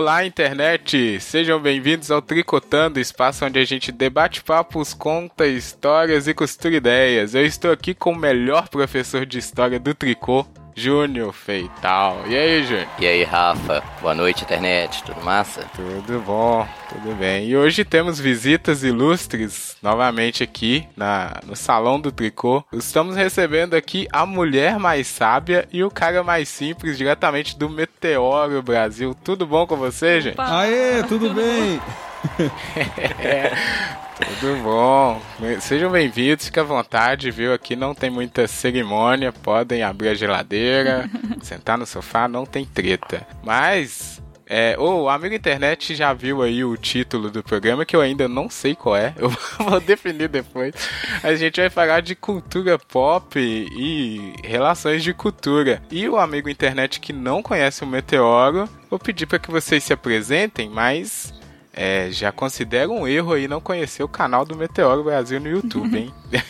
Olá, internet! Sejam bem-vindos ao Tricotando, espaço onde a gente debate papos, conta histórias e costura ideias. Eu estou aqui com o melhor professor de história do tricô, Júnior Feital. E aí, Júnior? E aí, Rafa? Boa noite, internet. Tudo massa? Tudo bom, tudo bem. E hoje temos visitas ilustres novamente aqui na, no Salão do Tricô. Estamos recebendo aqui a mulher mais sábia e o cara mais simples, diretamente do Meteoro Brasil. Tudo bom com você, gente? Aê, tudo bem? é, tudo bom. Sejam bem-vindos, fica à vontade, viu? Aqui não tem muita cerimônia, podem abrir a geladeira, sentar no sofá, não tem treta. Mas é, o amigo internet já viu aí o título do programa, que eu ainda não sei qual é, eu vou definir depois. A gente vai falar de cultura pop e relações de cultura. E o amigo internet que não conhece o Meteoro, vou pedir para que vocês se apresentem, mas é, já considero um erro aí não conhecer o canal do Meteoro Brasil no YouTube, hein?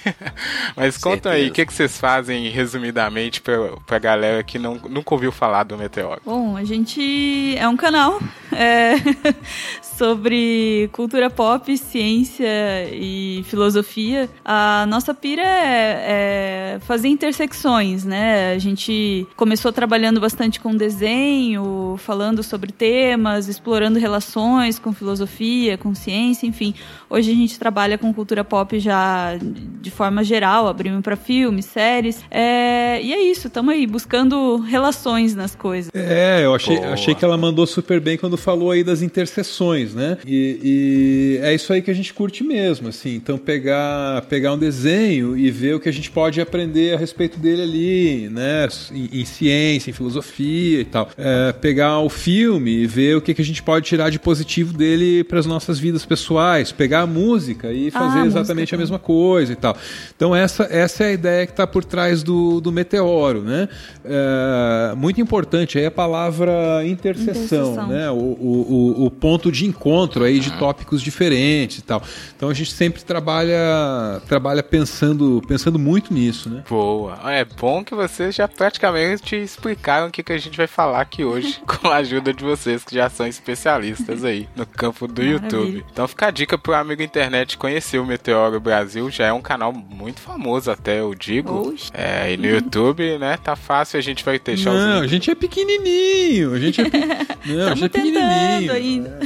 Mas conta aí, o que, que vocês fazem resumidamente pra, pra galera que não, nunca ouviu falar do Meteoro? Bom, a gente é um canal é, sobre cultura pop, ciência e filosofia. A nossa pira é, é fazer intersecções, né? A gente começou trabalhando bastante com desenho, falando sobre temas, explorando relações com filosofia com ciência, enfim. Hoje a gente trabalha com cultura pop já de forma geral, abrimos para filmes, séries. É, e é isso, estamos aí buscando relações nas coisas. É, eu achei, achei que ela mandou super bem quando falou aí das interseções, né? E, e, é isso aí que a gente curte mesmo, assim. Então pegar, pegar um desenho e ver o que a gente pode aprender a respeito dele ali, né? Em, em ciência, em filosofia e tal. É, pegar o filme e ver o que, que a gente pode tirar de positivo dele ele para as nossas vidas pessoais, pegar a música e fazer ah, exatamente a, a mesma coisa e tal. Então essa, essa é a ideia que está por trás do, do meteoro, né? É, muito importante aí a palavra interseção, interseção. né? O, o, o, ponto de encontro aí de tópicos diferentes e tal. Então a gente sempre trabalha trabalha pensando pensando muito nisso, né? Boa. É bom que vocês já praticamente explicaram o que, que a gente vai falar aqui hoje com a ajuda de vocês que já são especialistas aí no campo do Maravilha. YouTube. Então fica a dica pro amigo internet conhecer o Meteoro Brasil, já é um canal muito famoso até, eu digo. Oxe. É, e no YouTube, né, tá fácil, a gente vai showzinho. Não, a gente é pequenininho, a gente é, pe... não, a gente é pequenininho. Ainda.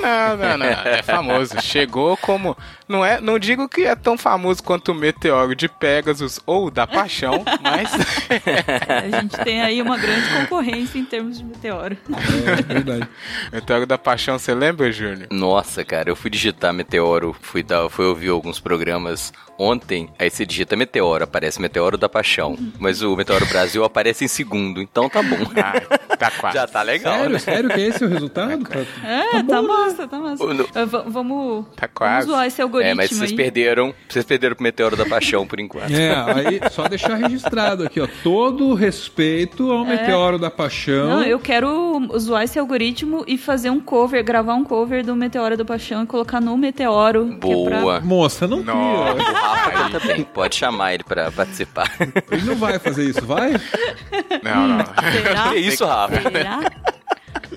Não, não, não, não, é famoso. Chegou como não é, não digo que é tão famoso quanto o Meteoro de Pegasus ou da Paixão, mas a gente tem aí uma grande concorrência em termos de Meteoro. É, é verdade. Meteoro da Paixão, você lembra, Júnior? Nossa, cara, eu fui digitar Meteoro, fui dar, fui ouvir alguns programas ontem, aí você digita Meteoro, aparece Meteoro da Paixão. Mas o Meteoro Brasil aparece em segundo, então tá bom. Ah, tá quase. Já tá legal. Sério? Né? Sério que é esse o resultado? Tá, é, tá, bom, tá massa, tá massa. No... Vamos, tá quase. vamos zoar esse algoritmo. É, mas vocês aí. perderam. Vocês perderam pro Meteoro da Paixão por enquanto. É, aí só deixar registrado aqui, ó. Todo respeito ao é. Meteoro da Paixão. Não, eu quero zoar esse algoritmo e fazer um cover, gravar um cover do Meteoro da Paixão e colocar no Meteoro. Boa. É pra... Moça, não cria. O Rafa também. Pode chamar ele pra participar. Ele não vai fazer isso, vai? Não, não. Será? Que isso, Rafa? Será?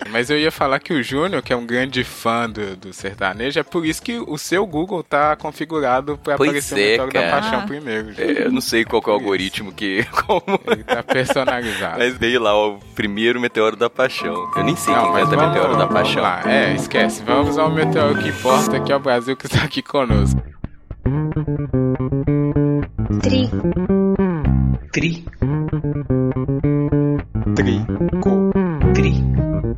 Mas eu ia falar que o Júnior, que é um grande fã do, do sertanejo, é por isso que o seu Google tá configurado pra pois aparecer é, o Meteoro da Paixão primeiro. É, eu não sei qual é o algoritmo que. Como... Ele tá personalizado. Mas veio lá o primeiro Meteoro da Paixão. Eu nem sei não, quem canta Meteoro da Paixão. Lá. É, esquece. Vamos ao Meteoro que importa, que é o Brasil que está aqui conosco. Tri. Tri. Tri. Tri.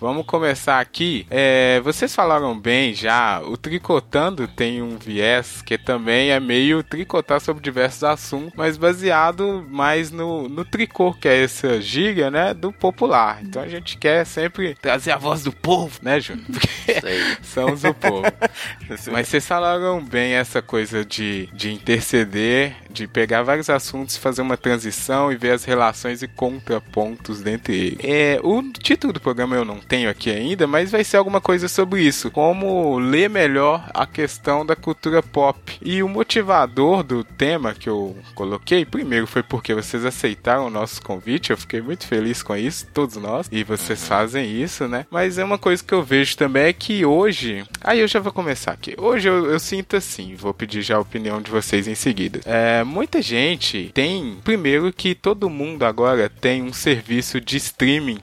Vamos começar aqui. É, vocês falaram bem já, o Tricotando tem um viés que também é meio tricotar sobre diversos assuntos, mas baseado mais no, no tricô, que é essa gíria, né, do popular. Então a gente quer sempre trazer a voz do povo, né, Júnior? Porque somos o povo. mas vocês falaram bem essa coisa de, de interceder, de pegar vários assuntos, fazer uma transição e ver as relações e contrapontos dentre eles. É, o título do programa eu não tenho aqui ainda, mas vai ser alguma coisa sobre isso. Como ler melhor a questão da cultura pop. E o motivador do tema que eu coloquei, primeiro foi porque vocês aceitaram o nosso convite, eu fiquei muito feliz com isso, todos nós, e vocês fazem isso, né? Mas é uma coisa que eu vejo também é que hoje. Aí eu já vou começar aqui. Hoje eu, eu sinto assim, vou pedir já a opinião de vocês em seguida. É, muita gente tem, primeiro, que todo mundo agora tem um serviço de streaming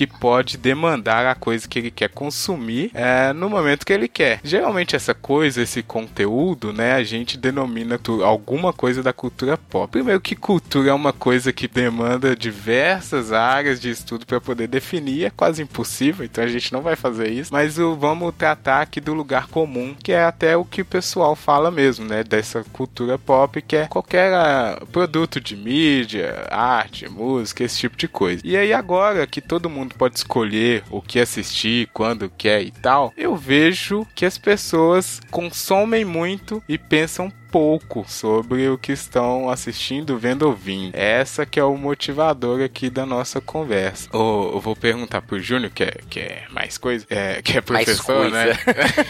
que pode demandar a coisa que ele quer consumir é, no momento que ele quer. Geralmente essa coisa, esse conteúdo, né, a gente denomina alguma coisa da cultura pop. Primeiro que cultura é uma coisa que demanda diversas áreas de estudo para poder definir, é quase impossível, então a gente não vai fazer isso. Mas o, vamos tratar aqui do lugar comum, que é até o que o pessoal fala mesmo, né, dessa cultura pop, que é qualquer uh, produto de mídia, arte, música, esse tipo de coisa. E aí agora que todo mundo mundo pode escolher o que assistir, quando quer e tal, eu vejo que as pessoas consomem muito e pensam pouco sobre o que estão assistindo, vendo ou ouvindo. Essa que é o motivador aqui da nossa conversa. Ou eu vou perguntar pro Júnior, que é, que é mais coisa, é, que é professor, né?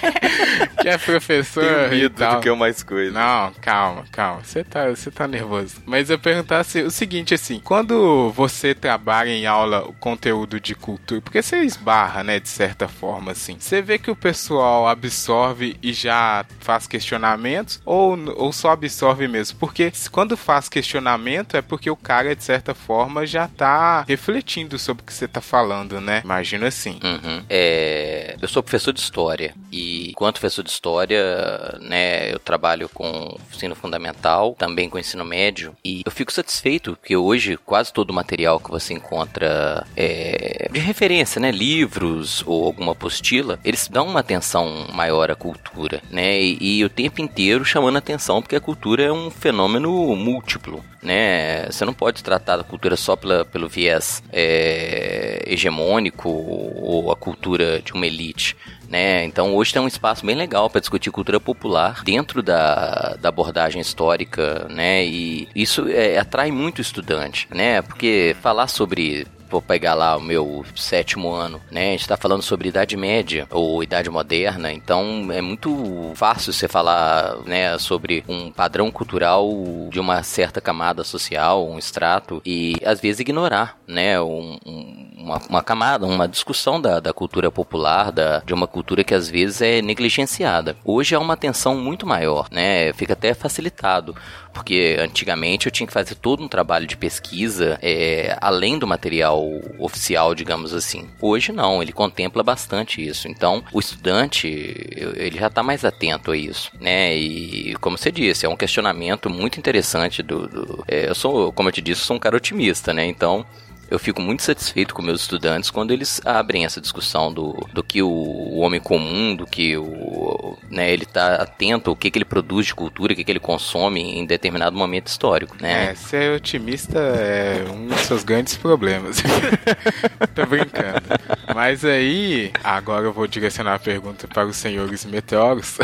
que é professor Tenho e tal. do que é mais coisa. Não, calma, calma. Você tá, você tá nervoso. Mas eu perguntar assim, o seguinte, assim, quando você trabalha em aula o conteúdo de cultura, porque você esbarra, né, de certa forma, assim, você vê que o pessoal absorve e já faz questionamentos ou ou só absorve mesmo? Porque quando faz questionamento é porque o cara, de certa forma, já tá refletindo sobre o que você tá falando, né? Imagina assim. Uhum. É, eu sou professor de história e, enquanto professor de história, né, eu trabalho com ensino fundamental, também com ensino médio e eu fico satisfeito que hoje quase todo o material que você encontra é, de referência, né, livros ou alguma apostila, eles dão uma atenção maior à cultura, né, e, e o tempo inteiro chamando atenção atenção porque a cultura é um fenômeno múltiplo, né? Você não pode tratar da cultura só pela, pelo viés é, hegemônico ou a cultura de uma elite. Né? Então hoje tem um espaço bem legal para discutir cultura popular dentro da, da abordagem histórica, né? E isso é, atrai muito estudante, né? Porque falar sobre vou pegar lá o meu sétimo ano, né? A gente tá falando sobre Idade Média ou Idade Moderna, então é muito fácil você falar, né, sobre um padrão cultural de uma certa camada social, um extrato, e às vezes ignorar, né, um, um, uma, uma, camada, uma discussão da, da cultura popular, da, de uma cultura que às vezes é negligenciada. Hoje há uma atenção muito maior, né? Fica até facilitado porque antigamente eu tinha que fazer todo um trabalho de pesquisa é, além do material oficial, digamos assim. Hoje não, ele contempla bastante isso. Então, o estudante ele já está mais atento a isso, né? E como você disse, é um questionamento muito interessante do. do é, eu sou, como eu te disse, sou um cara otimista, né? Então eu fico muito satisfeito com meus estudantes quando eles abrem essa discussão do, do que o, homem comum, do que o, né, ele tá atento, o que, que ele produz de cultura, o que, que ele consome em determinado momento histórico, né? É, ser otimista é um dos seus grandes problemas. Tô brincando. Mas aí, agora eu vou direcionar a pergunta para os senhores meteoros.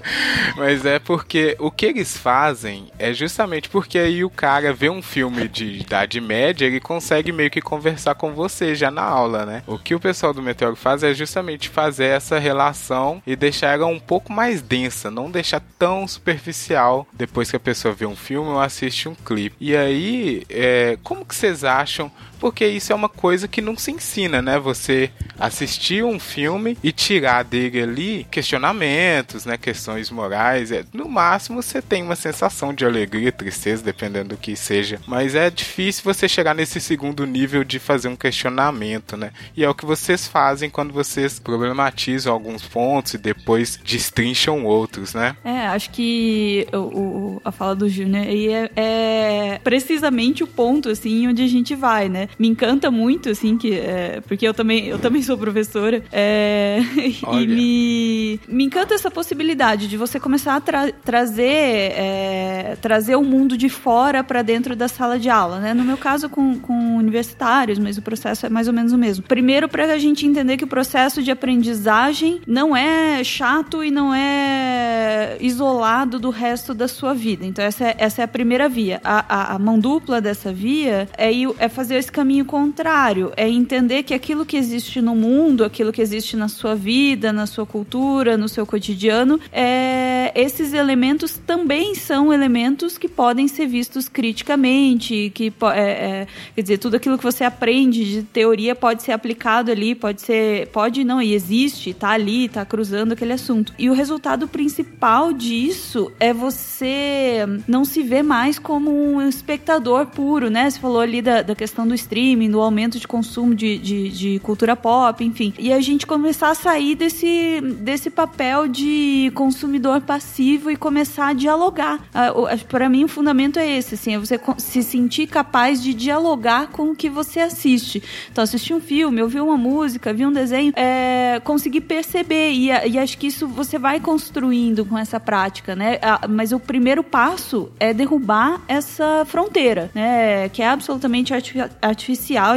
Mas é porque o que eles fazem é justamente porque aí o cara vê um filme de Idade Média, ele consegue meio que conversar com você já na aula, né? O que o pessoal do Meteoro faz é justamente fazer essa relação e deixar ela um pouco mais densa, não deixar tão superficial depois que a pessoa vê um filme ou assiste um clipe. E aí, é, como que vocês acham porque isso é uma coisa que não se ensina, né? Você assistir um filme e tirar dele ali questionamentos, né? Questões morais. É, no máximo você tem uma sensação de alegria, tristeza, dependendo do que seja. Mas é difícil você chegar nesse segundo nível de fazer um questionamento, né? E é o que vocês fazem quando vocês problematizam alguns pontos e depois destrincham outros, né? É, acho que o, o a fala do Júnior aí é, é precisamente o ponto, assim, onde a gente vai, né? Me encanta muito, assim, que, é, porque eu também, eu também sou professora. É, e me, me encanta essa possibilidade de você começar a tra trazer, é, trazer o mundo de fora para dentro da sala de aula. Né? No meu caso, com, com universitários, mas o processo é mais ou menos o mesmo. Primeiro, para a gente entender que o processo de aprendizagem não é chato e não é isolado do resto da sua vida. Então, essa é, essa é a primeira via. A, a, a mão dupla dessa via é, é fazer esse caminho contrário, é entender que aquilo que existe no mundo, aquilo que existe na sua vida, na sua cultura, no seu cotidiano, é, esses elementos também são elementos que podem ser vistos criticamente, que é, é, quer dizer, tudo aquilo que você aprende de teoria pode ser aplicado ali, pode ser, pode não, e existe, tá ali, tá cruzando aquele assunto. E o resultado principal disso é você não se ver mais como um espectador puro, né? Você falou ali da, da questão do streaming, do aumento de consumo de, de, de cultura pop, enfim. E a gente começar a sair desse, desse papel de consumidor passivo e começar a dialogar. Para mim, o fundamento é esse, assim, é você se sentir capaz de dialogar com o que você assiste. Então, assistir um filme, ouvir uma música, ver um desenho, é, conseguir perceber. E, e acho que isso você vai construindo com essa prática, né? Mas o primeiro passo é derrubar essa fronteira, né? Que é absolutamente artificial,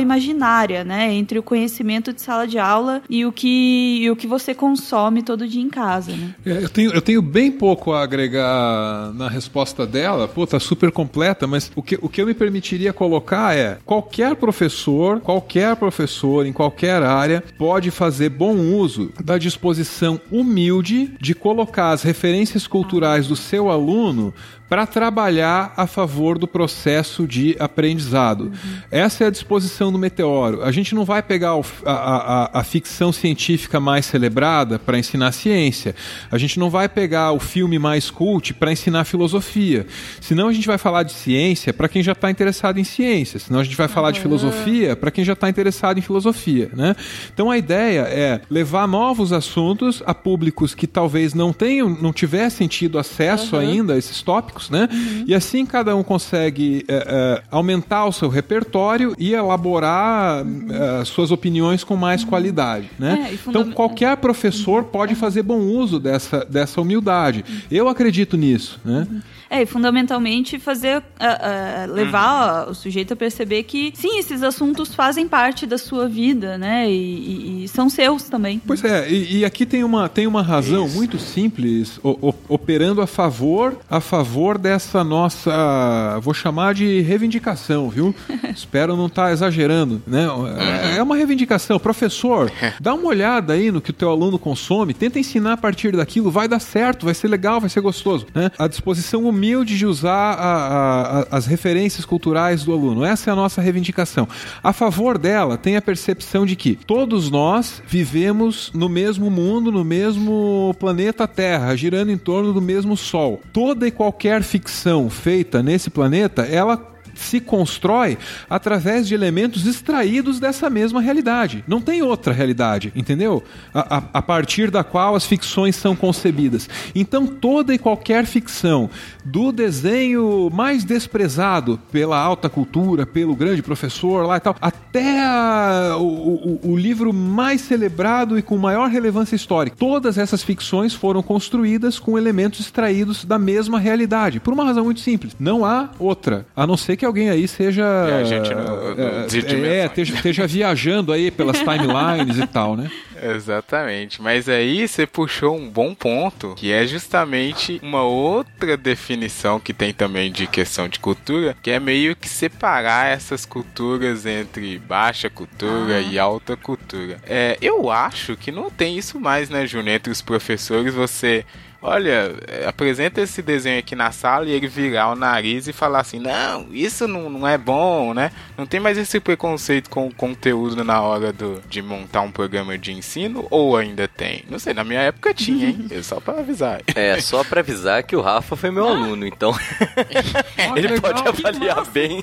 imaginária, né? Entre o conhecimento de sala de aula e o que, e o que você consome todo dia em casa, né? É, eu, tenho, eu tenho bem pouco a agregar na resposta dela. Pô, tá super completa, mas o que, o que eu me permitiria colocar é qualquer professor, qualquer professor em qualquer área pode fazer bom uso da disposição humilde de colocar as referências culturais do seu aluno para trabalhar a favor do processo de aprendizado. Uhum. Essa é a disposição do Meteoro. A gente não vai pegar a, a, a ficção científica mais celebrada para ensinar ciência. A gente não vai pegar o filme mais cult para ensinar filosofia. Senão a gente vai falar de ciência para quem já está interessado em ciência. Senão a gente vai falar de filosofia para quem já está interessado em filosofia. Né? Então a ideia é levar novos assuntos a públicos que talvez não tenham, não tivessem tido acesso uhum. ainda a esses tópicos né? Uhum. E assim cada um consegue é, é, aumentar o seu repertório e elaborar é, suas opiniões com mais uhum. qualidade, né? É, então qualquer professor pode fazer bom uso dessa, dessa humildade. Uhum. Eu acredito nisso, né? É, e fundamentalmente fazer, uh, uh, levar uhum. o sujeito a perceber que, sim, esses assuntos fazem parte da sua vida, né? E, e, e são seus também. Pois é, e, e, aqui tem uma, tem uma razão Isso. muito simples, o, o, operando a favor, a favor dessa nossa, vou chamar de reivindicação, viu? Espero não estar tá exagerando, né? É, é uma reivindicação. Professor, dá uma olhada aí no que o teu aluno consome, tenta ensinar a partir daquilo, vai dar certo, vai ser legal, vai ser gostoso, né? A disposição humilde de usar a, a, as referências culturais do aluno. Essa é a nossa reivindicação. A favor dela, tem a percepção de que todos nós vivemos no mesmo mundo, no mesmo planeta Terra, girando em torno do mesmo Sol. Toda e qualquer ficção feita nesse planeta, ela se constrói através de elementos extraídos dessa mesma realidade. Não tem outra realidade, entendeu? A, a, a, partir da qual as ficções são concebidas. Então, toda e qualquer ficção, do desenho mais desprezado pela alta cultura, pelo grande professor lá e tal, até a, o, o, o livro mais celebrado e com maior relevância histórica, todas essas ficções foram construídas com elementos extraídos da mesma realidade. Por uma razão muito simples. Não há outra, a não ser que alguém aí seja. É, a gente não, não é, é esteja, esteja viajando aí pelas timelines e tal, né? Exatamente. Mas aí você puxou um bom ponto, que é justamente uma outra definição que tem também de questão de cultura, que é meio que separar essas culturas entre baixa cultura ah. e alta cultura. É, eu acho que não tem isso mais, né, Júnior? Entre os professores, você olha, apresenta esse desenho aqui na sala e ele virar o nariz e falar assim, não, isso não, não é bom, né? Não tem mais esse preconceito com o conteúdo na hora do, de montar um programa de ensino, ou ainda tem? Não sei, na minha época tinha, hein? É só pra avisar. É, só pra avisar que o Rafa foi meu aluno, então ele pode avaliar bem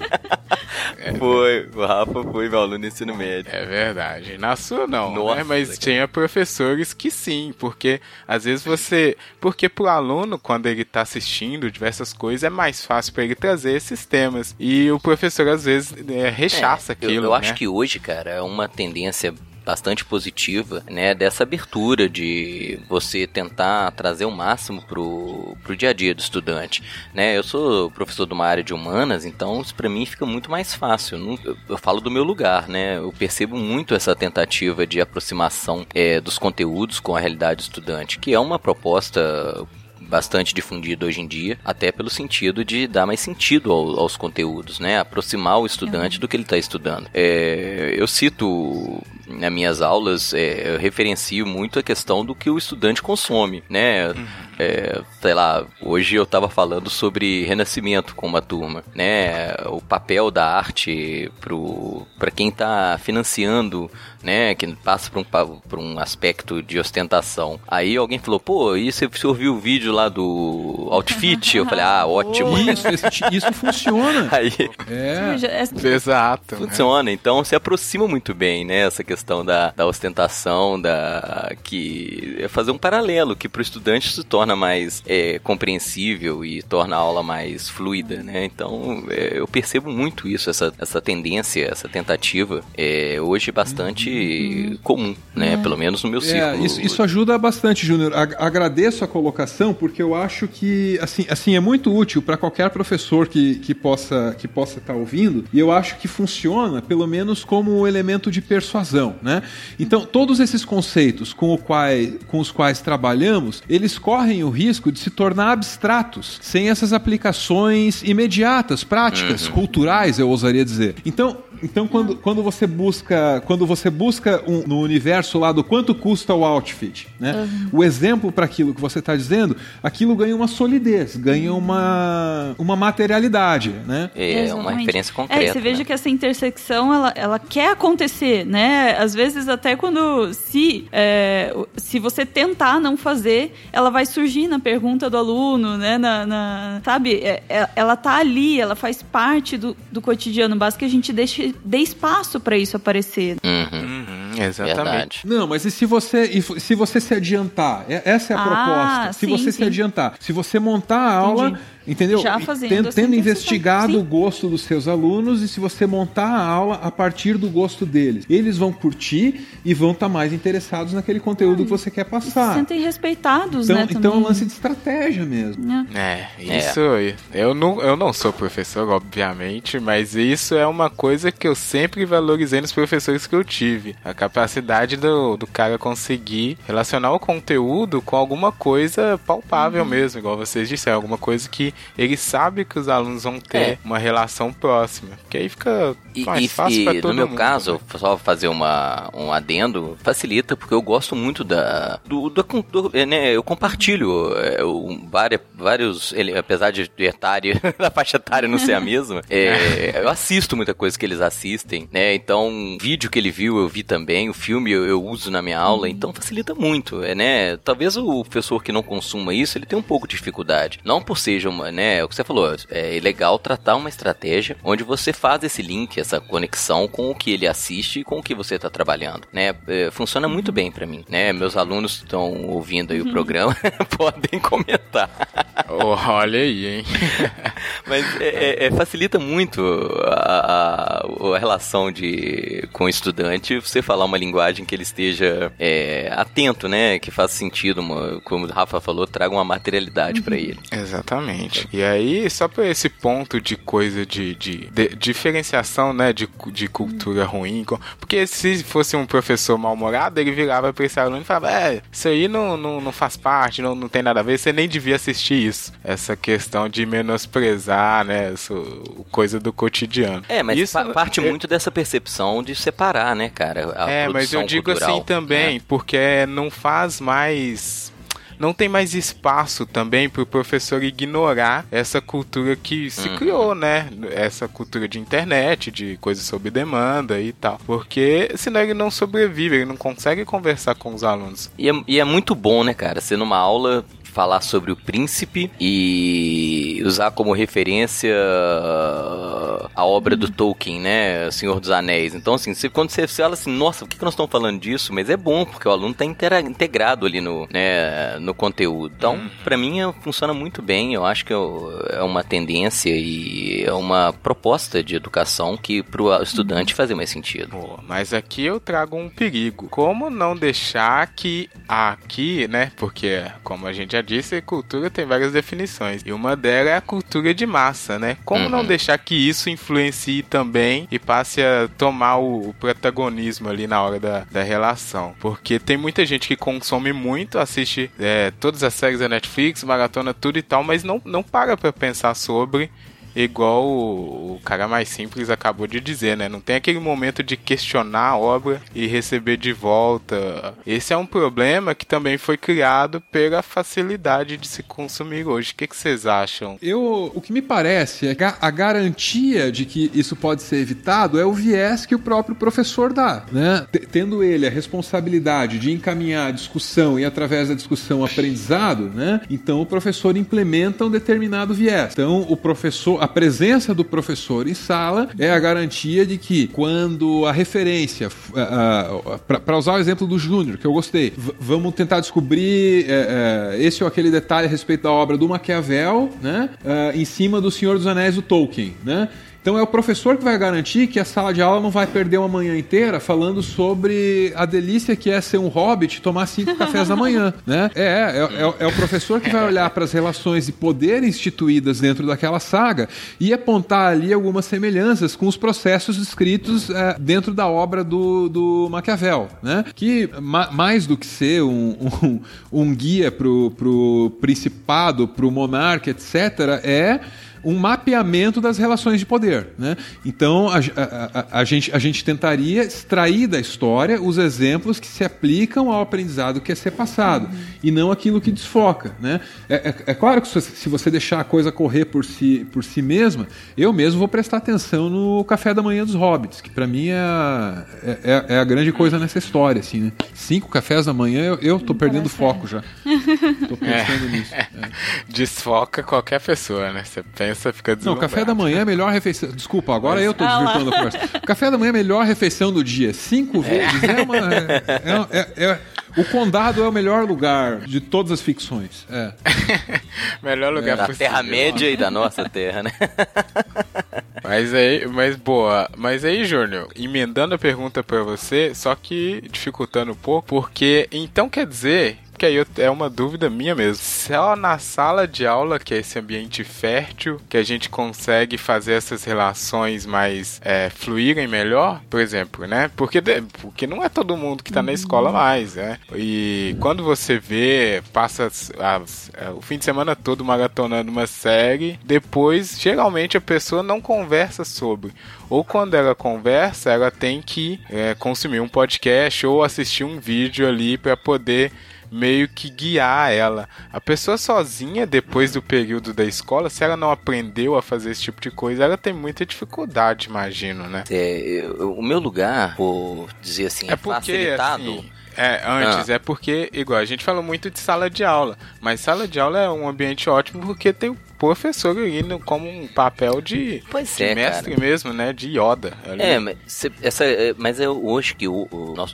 Foi, o Rafa foi meu aluno no ensino médio. É verdade. Na sua não, né? Nossa, Mas cara. tinha professores que sim, porque às vezes você. Porque pro aluno, quando ele tá assistindo diversas coisas, é mais fácil para ele trazer esses temas. E o professor, às vezes, é, rechaça É, eu- aquilo. Eu, né? acho que hoje, cara, é uma tendência bastante positiva, né, dessa abertura de você tentar trazer o máximo pro, pro dia a dia do estudante, né, eu sou professor de uma área de humanas, então isso pra mim fica muito mais fácil, eu, eu falo do meu lugar, né, eu percebo muito essa tentativa de aproximação é, dos conteúdos com a realidade do estudante, que é uma proposta bastante difundido hoje em dia, até pelo sentido de dar mais sentido ao- aos conteúdos, né? Aproximar o estudante do que ele está estudando. É, eu cito nas minhas aulas, é, eu referencio muito a questão do que o estudante consome, né? É, sei lá, hoje eu estava falando sobre renascimento com uma turma, né? O papel da arte para quem está financiando, né? Que passa por um, por um aspecto de ostentação. Aí alguém falou, pô, e você, você ouviu o vídeo lá do Outfit? Eu falei, ah, ótimo. Isso, esse isso funciona. Aí É. É- Exato. né? funciona, então se aproxima muito bem, né? Essa questão da, da ostentação, da que é fazer um paralelo que para o estudante se torna mais é, compreensível e torna a aula mais fluida, né? Então é, eu percebo muito isso, essa, essa tendência, essa tentativa é hoje bastante comum, né? Pelo menos no meu É, círculo. isso, isso ajuda bastante, Júnior. Ag- Agradeço a colocação, porque eu acho que assim, assim é muito útil para qualquer professor que, que possa que possa estar ouvindo, e eu acho que funciona, pelo menos, como um elemento de persuasão. Né? Então, todos esses conceitos com, o quai, com os quais trabalhamos, eles correm o risco de se tornar abstratos, sem essas aplicações imediatas, práticas, culturais, eu ousaria dizer. Então, então quando, quando você busca quando você busca um- no universo lá do quanto custa o outfit, né? O exemplo para aquilo que você está dizendo, aquilo ganha uma solidez, ganha uma, uma materialidade, né? É uma referência É, concreta. e você veja né? que essa intersecção, ela, ela quer acontecer, né? Às vezes até quando, se, é, se você tentar não fazer, ela vai surgir na pergunta do aluno, né? Na, na- sabe? É, é- ela tá ali, ela faz parte do, do cotidiano, basta que a gente deixe, dê espaço para isso aparecer. Uhum, Uhum, exatamente. verdade. Não, mas e se você, e se você se adiantar? É- Essa é a Ah, proposta. Se sim, você se sim. adiantar, se você montar a aula, Entendi. entendeu? Já fazendo tendo, essa tendo interseção. investigado Sim. o gosto dos seus alunos e se você montar a aula a partir do gosto deles, eles vão curtir e vão estar mais interessados naquele conteúdo que você quer Se passar. sentem respeitados, Então, né? então é um lance de estratégia mesmo. É. É, isso. Eu, não, eu não sou professor, obviamente, mas isso é uma coisa que eu sempre valorizei nos professores que eu tive. A capacidade do, do cara conseguir relacionar o conteúdo com alguma coisa palpável Uhum. mesmo, igual vocês disseram, alguma coisa que ele sabe que os alunos vão ter É. uma relação próxima. Porque aí fica E, mais e- fácil e pra todo no meu mundo. caso, né? só fazer uma, um adendo, facilita, porque eu gosto muito da. Do, do, do- é, né, eu compartilho é, o- várias, vários. ele- apesar de etária, da faixa etária não ser a mesma, é, eu assisto muita coisa que eles assistem, né? Então, o vídeo que ele viu, eu vi também, o filme eu, eu uso na minha aula, então facilita muito, é, né? Talvez o professor que não consuma isso, ele tenha um pouco de dificuldade. Não por seja uma, né? O que você falou, é legal tratar uma estratégia onde você faz esse link, essa conexão com o que ele assiste e com o que você está trabalhando, né? É, funciona muito bem pra mim, né? Meus alunos estão ouvindo aí o programa, podem comentar. Oh, olha aí, hein? Mas é- é- é, facilita muito a, a- a relação de, com o estudante você falar uma linguagem que ele esteja é, atento, né? Que faça sentido, uma- como o Rafa falou, traga uma materialidade pra ele. Exatamente. E aí, só por esse ponto de coisa de, de- de diferenciação, né, de, de cultura ruim, co- porque se fosse um professor mal-humorado, ele virava pra esse aluno e falava, é, isso aí não, não, não faz parte, não, não tem nada a ver, você nem devia assistir isso. Essa questão de menosprezar, né, isso, coisa do cotidiano. É, mas isso, pa- parte é- muito dessa percepção de separar, né, cara? A é, mas eu digo cultural, assim também, né? porque não faz mais. Não tem mais espaço também para o professor ignorar essa cultura que se Uhum. criou, né? Essa cultura de internet, de coisas sob demanda e tal. Porque senão ele não sobrevive, ele não consegue conversar com os alunos. E é, e é muito bom, né, cara? Ser numa aula falar sobre o príncipe e usar como referência a obra do Tolkien, né? Senhor dos Anéis. Então, assim, você, quando você fala assim, nossa, por que, que nós estamos falando disso? Mas é bom, porque o aluno está integrado ali no, né, no conteúdo. Então, uhum. para mim, é, funciona muito bem. Eu acho que é, é uma tendência e é uma proposta de educação que para o estudante fazer mais sentido. Pô, mas aqui eu trago um perigo. Como não deixar que aqui, né? Porque, como a gente já disse, cultura tem várias definições. E uma delas é a cultura de massa, né? Como uhum. não deixar que isso influencie também e passe a tomar o, o protagonismo ali na hora da, da relação? Porque tem muita gente que consome muito, assiste é, todas as séries da Netflix, maratona tudo e tal, mas não, não para pra pensar sobre igual o, o, cara mais simples acabou de dizer, né? Não tem aquele momento de questionar a obra e receber de volta. Esse é um problema que também foi criado pela facilidade de se consumir hoje. O que, que vocês acham? Eu, o que me parece é que a, garantia de que isso pode ser evitado é o viés que o próprio professor dá, né? Tendo ele a responsabilidade de encaminhar a discussão e através da discussão aprendizado, né? Então o professor implementa um determinado viés. Então o professor a presença do professor em sala é a garantia de que quando a referência, para usar o exemplo do Júnior, que eu gostei, vamos tentar descobrir uh, esse ou aquele detalhe a respeito da obra do Maquiavel, né, em cima do Senhor dos Anéis do Tolkien, né? Então é o professor que vai garantir que a sala de aula não vai perder uma manhã inteira falando sobre a delícia que é ser um hobbit e tomar cinco cafés da manhã, né? É, é, é, é o professor que vai olhar para as relações de poder instituídas dentro daquela saga e apontar ali algumas semelhanças com os processos escritos é, dentro da obra do, do Maquiavel, né? Que ma, mais do que ser um, um, um guia pro, pro principado, pro monarca, etc., é um mapeamento das relações de poder. Né? Então, a, a, a, a, gente, a gente tentaria extrair da história os exemplos que se aplicam ao aprendizado que é ser passado, uhum. e não aquilo que desfoca. Né? É, é, é, claro que se você deixar a coisa correr por si, por si mesma, eu mesmo vou prestar atenção no café da manhã dos hobbits, que para mim é a, é, é, é, a grande coisa nessa história. Assim, né? Cinco cafés da manhã, eu, eu tô perdendo foco já. Tô pensando nisso. É. Desfoca qualquer pessoa, né? Você pensa criança fica Não, café da manhã é a melhor refeição. Desculpa, agora Mas... eu estou desvirtuando a conversa. Café da manhã é a melhor refeição do dia. Cinco é. vezes é, uma. É, é, é, o condado é o melhor lugar de todas as ficções. É. melhor lugar é. Da Terra-média e da nossa Terra, né? mas aí, mas boa. Mas aí, Júnior, emendando a pergunta para você, só que dificultando um pouco, porque então quer dizer que aí é uma dúvida minha mesmo. Só na sala de aula, que é esse ambiente fértil, que a gente consegue fazer essas relações mais é, fluírem melhor, por exemplo, né? Porque, porque não é todo mundo que tá na escola mais, né? E quando você vê, passa as, as, é, o fim de semana todo maratonando uma série, depois, geralmente, a pessoa não conversa sobre ou quando ela conversa, ela tem que é, consumir um podcast ou assistir um vídeo ali para poder meio que guiar ela. A pessoa sozinha, depois do período da escola, se ela não aprendeu a fazer esse tipo de coisa, ela tem muita dificuldade, imagino, né? É, o meu lugar, por dizer assim, é porque, facilitado. Assim, é, antes, ah. é porque, igual, a gente falou muito de sala de aula, mas sala de aula é um ambiente ótimo porque tem o professor indo como um papel de, pois de é, mestre cara. mesmo, né? De Yoda. Ali. É, mas, essa, é, mas eu, hoje que eu,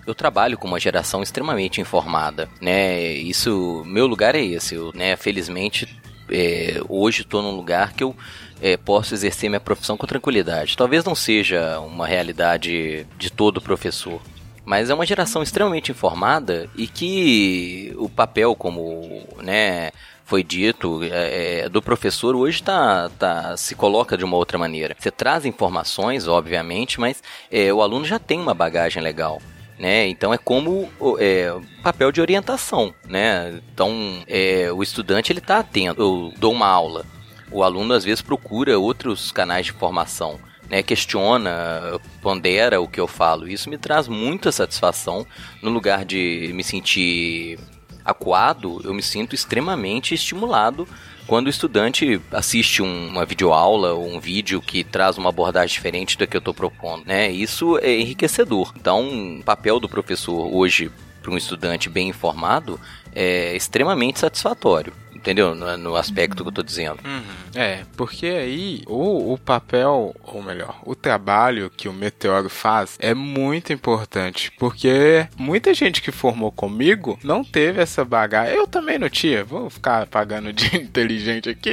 eu trabalho com uma geração extremamente informada, né? Isso, meu lugar é esse. Eu, né, felizmente, é, hoje estou num lugar que eu é, posso exercer minha profissão com tranquilidade. Talvez não seja uma realidade de todo professor, mas é uma geração extremamente informada e que o papel, como né, foi dito, é, é do professor hoje tá, tá, se coloca de uma outra maneira. Você traz informações, obviamente, mas é, o aluno já tem uma bagagem legal. Né? Então é como é, papel de orientação, né? Então é, o estudante ele está atento. Eu dou uma aula, o aluno às vezes procura outros canais de formação né, questiona, pondera o que eu falo. Isso me traz muita satisfação. No lugar de me sentir acuado, eu me sinto extremamente estimulado quando o estudante assiste uma videoaula ou um vídeo que traz uma abordagem diferente da que eu estou propondo, né? Isso é enriquecedor. Então, o papel do professor hoje para um estudante bem informado é extremamente satisfatório. Entendeu? No, no aspecto que eu tô dizendo. Uhum. É, porque aí o, o papel, ou melhor, o trabalho que o Meteoro faz é muito importante, porque muita gente que formou comigo não teve essa bagagem. Eu também não tinha, vou ficar pagando de inteligente aqui,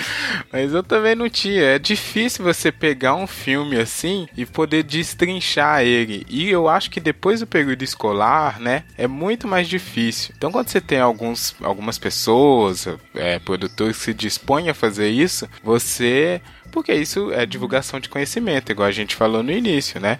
mas eu também não tinha. É difícil você pegar um filme assim e poder destrinchar ele. E eu acho que depois do período escolar, né, é muito mais difícil. Então, quando você tem alguns, algumas pessoas, é, produtores que se dispõem a fazer isso, você. Porque isso é divulgação de conhecimento, igual a gente falou no início, né?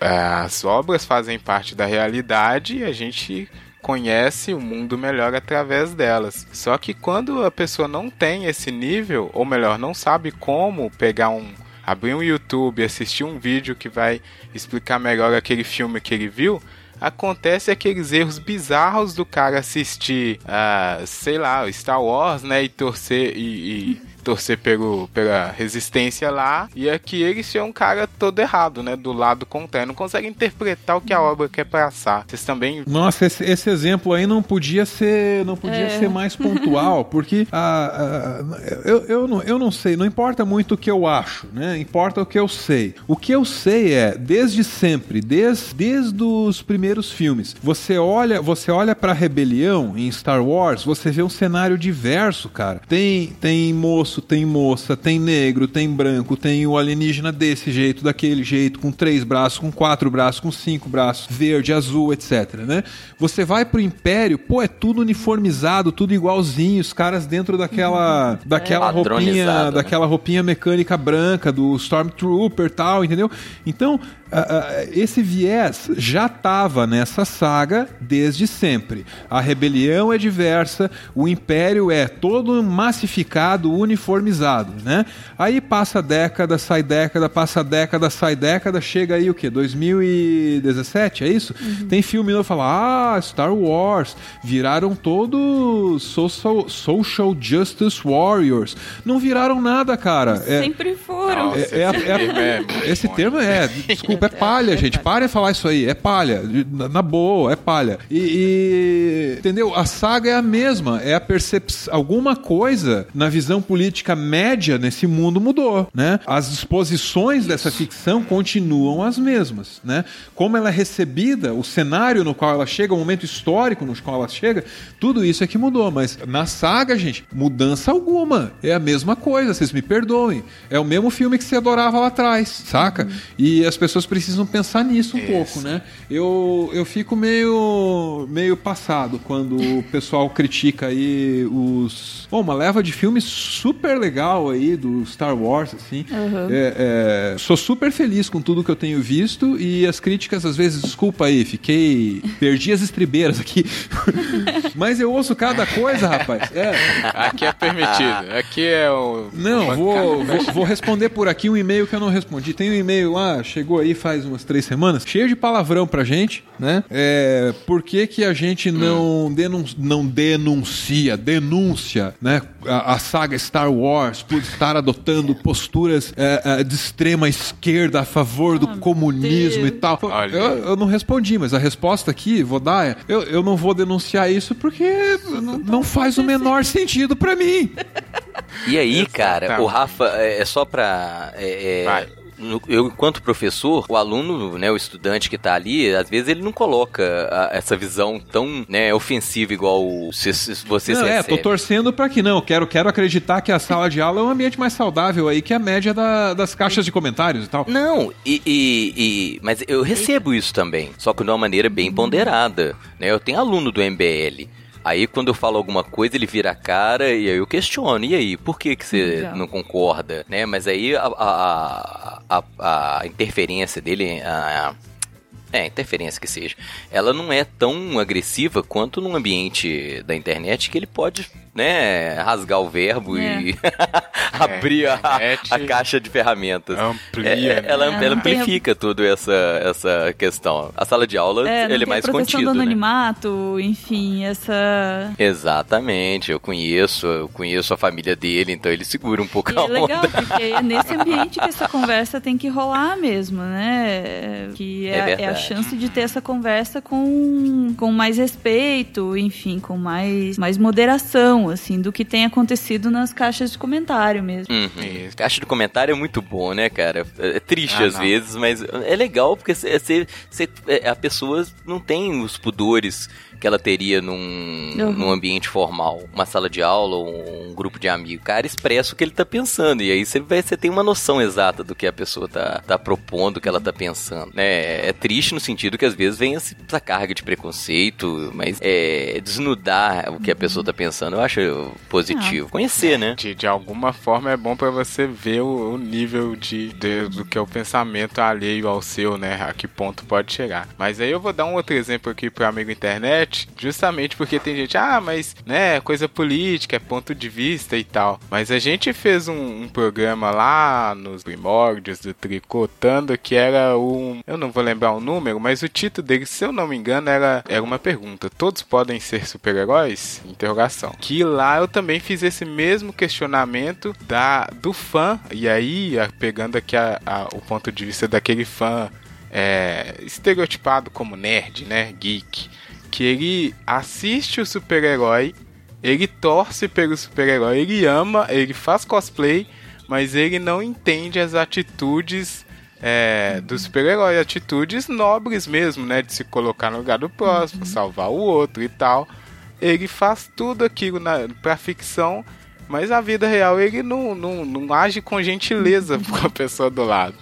As obras fazem parte da realidade e a gente conhece o mundo melhor através delas. Só que quando a pessoa não tem esse nível, ou melhor, não sabe como pegar um abrir um YouTube, assistir um vídeo que vai explicar melhor aquele filme que ele viu, acontece aqueles erros bizarros do cara assistir, uh, sei lá, Star Wars, né, e torcer e, e torcer pelo, pela resistência lá, e aqui ele é um cara todo errado, né? Do lado contrário. Não consegue interpretar o que a obra quer passar. Vocês também. Nossa, esse, esse exemplo aí não podia ser, não podia é. ser mais pontual, porque a, a, eu, eu, não, eu não sei, não importa muito o que eu acho, né? Importa o que eu sei. O que eu sei é, desde sempre, desde, desde os primeiros filmes, você olha, você olha pra rebelião em Star Wars, você vê um cenário diverso, cara. Tem, tem moço moço, tem moça, tem negro, tem branco, tem o alienígena desse jeito, daquele jeito, com três braços, com quatro braços, com cinco braços, verde, azul, etc. Né? Você vai pro Império, pô, é tudo uniformizado, tudo igualzinho, os caras dentro daquela, daquela é, roupinha, né? daquela roupinha mecânica branca do Stormtrooper, tal, entendeu? Então Uh, esse viés já estava nessa saga desde sempre. A rebelião é diversa, o império é todo massificado, uniformizado, né? Aí passa década, sai década, passa década, sai década, chega aí o que? 2017, é isso? Uhum. Tem filme novo fala: "Ah, Star Wars viraram todos social, social justice warriors". Não viraram nada, cara. É, sempre foram. É, é, esse termo é, desculpa desculpa, é palha, gente. Pare de falar isso aí. É palha. Na boa, é palha. E, e, entendeu? A saga é a mesma. É a percepção. Alguma coisa na visão política média nesse mundo mudou, né? As disposições dessa ficção continuam as mesmas, né? Como ela é recebida, o cenário no qual ela chega, o momento histórico no qual ela chega, tudo isso é que mudou. Mas na saga, gente, mudança alguma. É a mesma coisa, vocês me perdoem. É o mesmo filme que você adorava lá atrás, saca? Uhum. E as pessoas precisam pensar nisso um Isso. pouco, né? Eu, eu fico meio, meio passado quando o pessoal critica aí os. Bom, uma leva de filmes super legal aí do Star Wars, assim. Uhum. É, é, sou super feliz com tudo que eu tenho visto e as críticas, às vezes, desculpa aí, fiquei. Perdi as estribeiras aqui. Mas eu ouço cada coisa, rapaz. É. Aqui é permitido. Aqui é o. Não, vou, vou, vou responder por aqui um e-mail que eu não respondi. Tem um e-mail lá, chegou aí faz umas três semanas, cheio de palavrão pra gente, né? É, por que, que a gente não, denun não denuncia, denúncia, né? A, a, saga Star Wars por estar adotando posturas é, é, de extrema esquerda a favor do oh, comunismo Deus. e tal. Eu, eu, não respondi, mas a resposta aqui, vou dar, é, eu, eu não vou denunciar isso porque não, não faz o menor sentido para mim. E aí, cara, o Rafa, é, é só pra. É, é eu, enquanto professor, o aluno, né, o estudante que está ali, às vezes ele não coloca a, essa visão tão né, ofensiva igual se, se você não, É, tô torcendo para que não. Quero, quero acreditar que a sala de aula é um ambiente mais saudável aí que a média da, das caixas de comentários e tal. Não, e, e, e, mas eu recebo isso também, só que de uma maneira bem ponderada. Né? Eu tenho aluno do MBL Aí quando eu falo alguma coisa, ele vira a cara e aí eu questiono. E aí, por que, que você Já. não concorda? Né? Mas aí a, a, a, a interferência dele, a, é, interferência que seja, ela não é tão agressiva quanto num ambiente da internet que ele pode né, rasgar o verbo é. e abrir a, a, caixa de ferramentas. Amplia. É, né? ela, ela amplifica tudo essa, essa questão. A sala de aula é, ele é mais contido. do né? anonimato, enfim, essa. Exatamente, eu conheço, eu conheço a família dele, então ele segura um pouco e a é legal, porque é nesse ambiente que essa conversa tem que rolar mesmo, né? Que é, é, é a chance de ter essa conversa com, com mais respeito, enfim, com mais, mais moderação assim, do que tem acontecido nas caixas de comentário mesmo. Uhum. Caixa de comentário é muito bom, né, cara? É triste Ah, às não. vezes, mas é legal porque cê, cê- cê- é, a pessoa não tem os pudores que ela teria num, Uhum. num ambiente formal, uma sala de aula ou um grupo de amigos. O cara expressa o que ele tá pensando, e aí você vai- você tem uma noção exata do que a pessoa tá, tá propondo, o que ela tá pensando. Né? É triste no sentido que às vezes vem essa carga de preconceito, mas é desnudar o que a pessoa tá pensando, eu acho positivo. Ah. Conhecer, né? De, de alguma forma é bom pra você ver o, o nível de, de- do que é o pensamento alheio ao seu, né? A que ponto pode chegar. Mas aí eu vou dar um outro exemplo aqui pro amigo internet, justamente porque tem gente, ah, mas, né, coisa política, é ponto de vista e tal. Mas a gente fez um, um programa lá nos primórdios do Tricotando que era um. Eu não vou lembrar o número, mas o título dele, se eu não me engano, era, era uma pergunta: Todos podem ser super-heróis? Interrogação. Que lá eu também fiz esse mesmo questionamento da, do fã, e aí, pegando aqui a- a- o ponto de vista daquele fã é, estereotipado como nerd, né? Geek. Que ele assiste o super-herói, ele torce pelo super-herói, ele ama, ele faz cosplay, mas ele não entende as atitudes é, do super-herói, atitudes nobres mesmo, né? De se colocar no lugar do próximo, salvar o outro e tal. Ele faz tudo aquilo na, pra ficção, mas a vida real ele não, não, não age com gentileza com a pessoa do lado.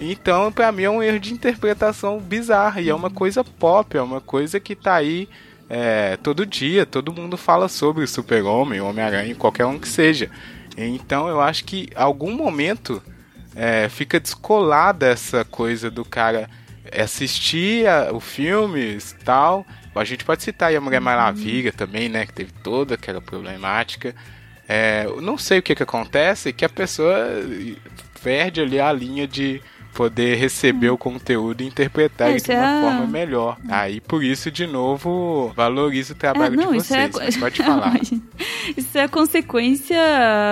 Então, pra mim é um erro de interpretação bizarra e é uma coisa pop, é uma coisa que tá aí é, todo dia, todo mundo fala sobre o Super-Homem, o Homem-Aranha, qualquer um que seja. Então, eu acho que algum momento é, fica descolada essa coisa do cara assistir a- o filme e tal. A gente pode citar aí a Mulher Maravilha também, né? Que teve toda aquela problemática. É, eu não sei o que, que acontece, que a pessoa perde ali a linha de poder receber o conteúdo e interpretar É, ele isso de uma é forma melhor. Aí, por isso, de novo, valorizo o trabalho de isso é, vocês. Mas pode falar. isso é a consequência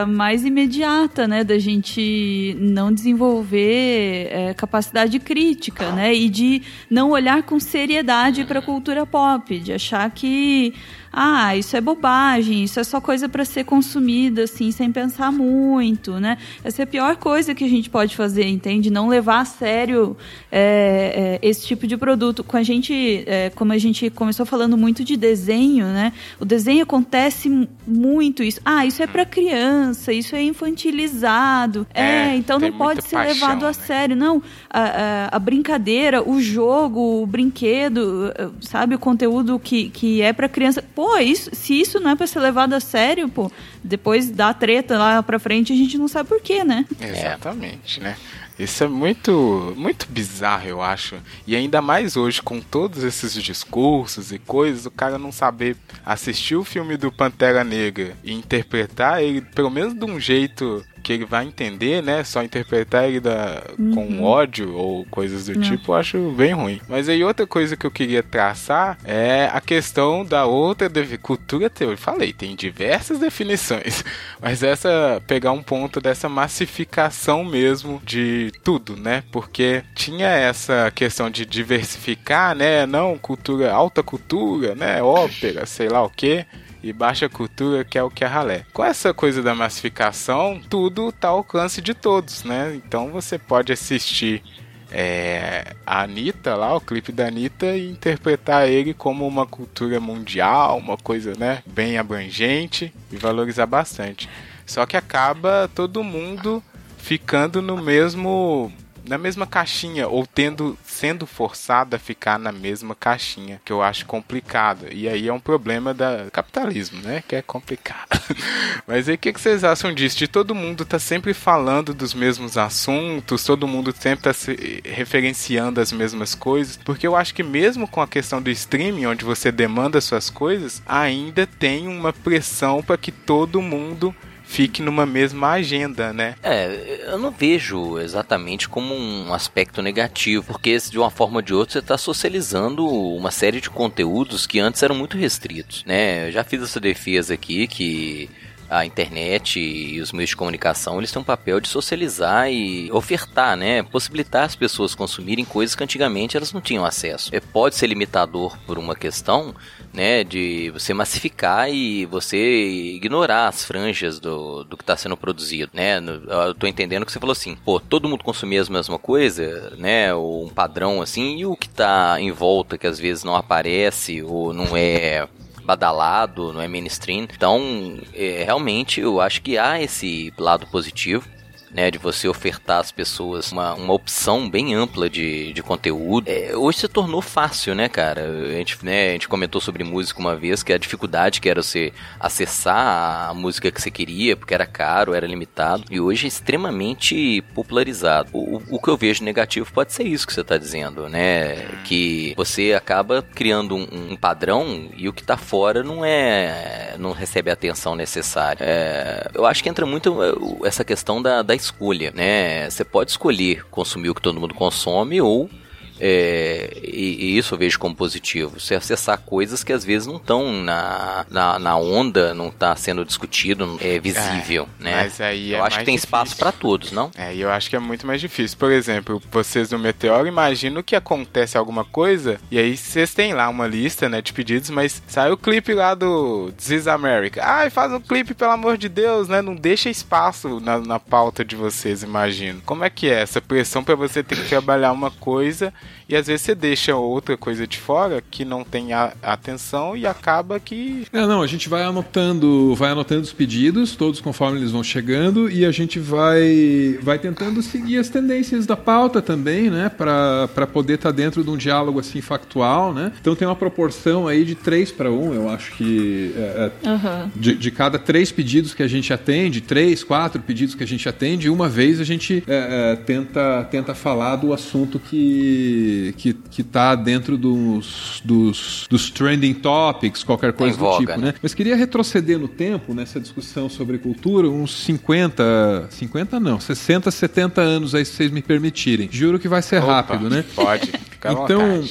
mais imediata, né, da gente não desenvolver é, capacidade crítica, né, e de não olhar com seriedade para a cultura pop, de achar que ah, isso é bobagem, isso é só coisa para ser consumida assim, sem pensar muito, né? Essa é a pior coisa que a gente pode fazer, entende? Não levar a sério é, é, esse tipo de produto. Com a gente, é, como a gente começou falando muito de desenho, né? O desenho acontece muito isso. Ah, isso é para criança, isso é infantilizado. É, É, então não pode ser paixão, levado a né? sério. Não, a, a- a brincadeira, o jogo, o brinquedo, sabe, o conteúdo que, que é para criança. Pô, isso, se isso não é para ser levado a sério, pô, depois dá treta lá pra frente, a gente não sabe por quê, né? Exatamente, né? Isso é muito, muito bizarro, eu acho. E ainda mais hoje, com todos esses discursos e coisas, o cara não saber assistir o filme do Pantera Negra e interpretar ele, pelo menos de um jeito que ele vai entender, né? Só interpretar ele da, com ódio ou coisas do tipo, eu acho bem ruim. Mas aí outra coisa que eu queria traçar é a questão da outra cultura teórica. Falei, tem diversas definições, mas essa pegar um ponto dessa massificação mesmo de tudo, né? Porque tinha essa questão de diversificar, né? Não cultura, alta cultura, né? Ópera, sei lá o quê e baixa cultura, que é o que é ralé. Com essa coisa da massificação, tudo tá ao alcance de todos, né? Então você pode assistir é, a Anitta lá, o clipe da Anitta, e interpretar ele como uma cultura mundial, uma coisa, né, bem abrangente e valorizar bastante. Só que acaba todo mundo ficando no mesmo na mesma caixinha ou tendo sendo forçado a ficar na mesma caixinha, que eu acho complicado. E aí é um problema da capitalismo, né, que é complicado. Mas aí o que, que vocês acham disso? De todo mundo tá sempre falando dos mesmos assuntos, todo mundo sempre tá se referenciando as mesmas coisas, porque eu acho que mesmo com a questão do streaming, onde você demanda suas coisas, ainda tem uma pressão para que todo mundo fique numa mesma agenda, né? É, eu não vejo exatamente como um aspecto negativo, porque de uma forma ou de outra você está socializando uma série de conteúdos que antes eram muito restritos, né? Eu já fiz essa defesa aqui que a internet e os meios de comunicação, eles têm um papel de socializar e ofertar, né? Possibilitar as pessoas consumirem coisas que antigamente elas não tinham acesso. É, pode ser limitador por uma questão, né, de você massificar e você ignorar as franjas do, do que está sendo produzido, né? Eu tô entendendo que você falou assim, pô, todo mundo consumia a mesma coisa, né? Ou um padrão assim, e o que está em volta que às vezes não aparece ou não é badalado, não é mainstream. Então, é, realmente, eu acho que há esse lado positivo né, de você ofertar às pessoas uma, uma opção bem ampla de, de conteúdo. É, hoje se tornou fácil, né, cara? A gente, né, a gente comentou sobre música uma vez, que a dificuldade que era você acessar a música que você queria, porque era caro, era limitado, e hoje é extremamente popularizado. O, o que eu vejo negativo pode ser isso que você está dizendo, né? Que você acaba criando um, um, padrão e o que está fora não é. não recebe a atenção necessária. É, eu acho que entra muito essa questão da, da escolha, né? Você pode escolher consumir o que todo mundo consome ou é, e, e, isso eu vejo como positivo. Você acessar coisas que às vezes não estão na, na, na, onda, não está sendo discutido, é visível, é, né? Mas aí eu é acho que tem difícil. espaço para todos, não? É, eu acho que é muito mais difícil. Por exemplo, vocês no Meteoro, imagino que acontece alguma coisa e aí vocês têm lá uma lista, né, de pedidos, mas sai o clipe lá do This is America. Ai, faz um clipe, pelo amor de Deus, né? Não deixa espaço na, na pauta de vocês, imagino. Como é que é essa pressão para você ter que trabalhar uma coisa e às vezes você deixa outra coisa de fora que não tem a, atenção e acaba que. É, não, a gente vai anotando, vai anotando os pedidos, todos conforme eles vão chegando, e a gente vai, vai tentando seguir as tendências da pauta também, né? para poder estar tá dentro de um diálogo assim factual, né? Então tem uma proporção aí de 3 para 1, eu acho que. É, uhum. de, de, cada três pedidos que a gente atende, três, quatro pedidos que a gente atende, uma vez a gente é, é, tenta, tenta falar do assunto que que, que tá dentro dos, dos, dos trending topics, qualquer coisa voga, do tipo, né? né? Mas queria retroceder no tempo, nessa discussão sobre cultura, uns 50, 50 não, 60, 70 anos aí, se vocês me permitirem. Juro que vai ser Opa, rápido, né? Pode. então,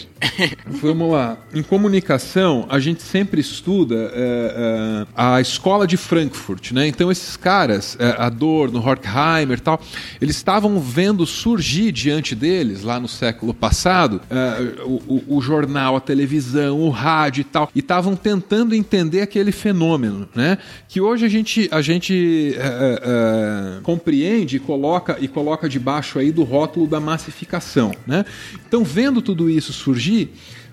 vamos lá. Em comunicação, a gente sempre estuda é, é, a escola de Frankfurt, né? Então, esses caras, é, Adorno, Horkheimer tal, eles estavam vendo surgir diante deles, lá no século passado, passado, uh, o, o, jornal, a televisão, o rádio e tal, e estavam tentando entender aquele fenômeno, né? Que hoje a gente, a gente compreende e coloca, e coloca debaixo aí do rótulo da massificação, né? Então, vendo tudo isso surgir,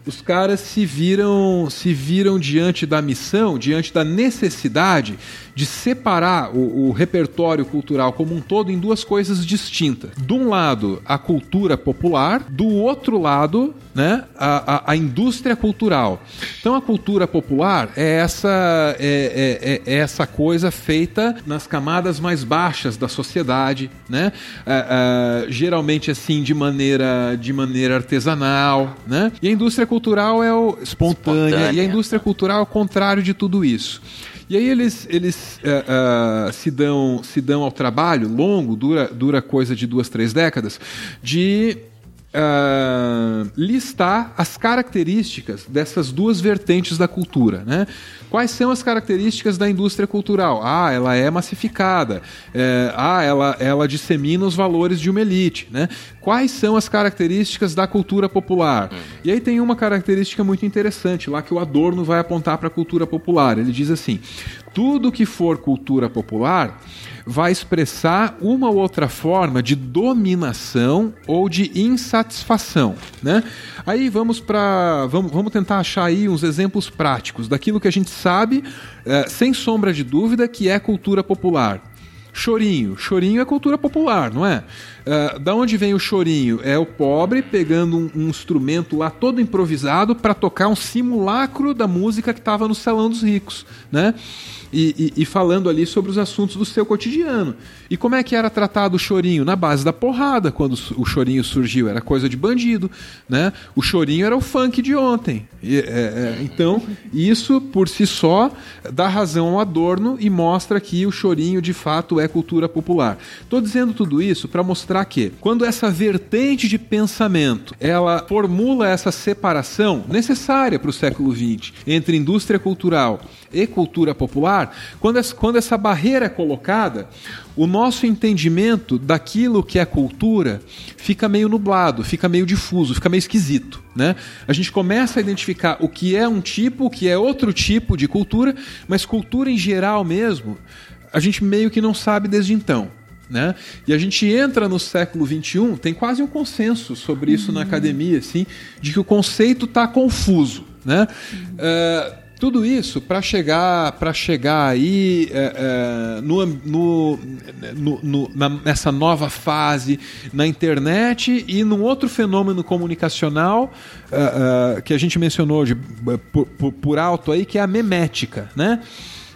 os caras se viram se viram diante da missão, diante da necessidade de separar o, o, repertório cultural como um todo em duas coisas distintas. De um lado, a cultura popular, do outro lado, né, a, a, a indústria cultural. Então, a cultura popular é essa, é, é, é essa coisa feita nas camadas mais baixas da sociedade, né? É, é, geralmente assim de maneira, de maneira artesanal, né? E a indústria cultural é o espontânea, espontânea. e a indústria cultural é o contrário de tudo isso. E aí eles, eles uh, uh, se, dão, se dão ao trabalho longo, dura, dura coisa de duas, três décadas, de uh, listar as características dessas duas vertentes da cultura. Né? Quais são as características da indústria cultural? Ah, ela é massificada. É, ah, ela, ela dissemina os valores de uma elite. Né? Quais são as características da cultura popular? Uhum. E aí tem uma característica muito interessante lá que o Adorno vai apontar para a cultura popular. Ele diz assim: tudo que for cultura popular vai expressar uma ou outra forma de dominação ou de insatisfação, né? Aí vamos para vamos, vamos tentar achar aí uns exemplos práticos daquilo que a gente sabe, é, sem sombra de dúvida, que é cultura popular. Chorinho. Chorinho é cultura popular, não é? Uh, da onde vem o chorinho? É o pobre pegando um, um instrumento lá todo improvisado para tocar um simulacro da música que estava no salão dos ricos, né? E, e, e, falando ali sobre os assuntos do seu cotidiano. E como é que era tratado o chorinho? Na base da porrada, quando o chorinho surgiu, era coisa de bandido. Né? O chorinho era o funk de ontem. E, é, é, então, isso por si só dá razão ao Adorno e mostra que o chorinho de fato é cultura popular. Estou dizendo tudo isso para mostrar que quando essa vertente de pensamento ela formula essa separação necessária para o século XX entre indústria cultural e cultura popular, quando essa, quando essa barreira é colocada, o nosso entendimento daquilo que é cultura fica meio nublado, fica meio difuso, fica meio esquisito. Né? A gente começa a identificar o que é um tipo, o que é outro tipo de cultura, mas cultura em geral mesmo, a gente meio que não sabe desde então. Né? E a gente entra no século XXI, tem quase um consenso sobre isso uhum. na academia, assim, de que o conceito está confuso. Né? Uhum. Uh, tudo isso para chegar para chegar aí é, é, no, no, no, na, nessa nova fase na internet e num outro fenômeno comunicacional é, é que a gente mencionou de, por, por, por, alto aí, que é a memética, né?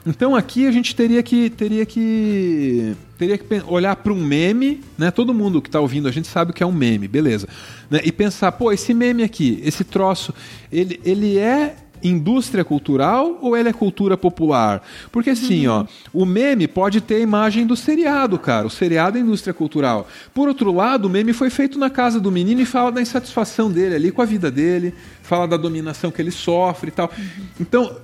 Então aqui a gente teria que teria que teria que olhar para um meme, né? Todo mundo que está ouvindo a gente sabe que é um meme, beleza? Né? E pensar, pô, esse meme aqui, esse troço, ele, ele é indústria cultural ou ele é cultura popular? Porque assim, uhum. ó, o meme pode ter a imagem do seriado, cara. O seriado é indústria cultural. Por outro lado, o meme foi feito na casa do menino e fala da insatisfação dele ali com a vida dele, fala da dominação que ele sofre e tal. Uhum. Então,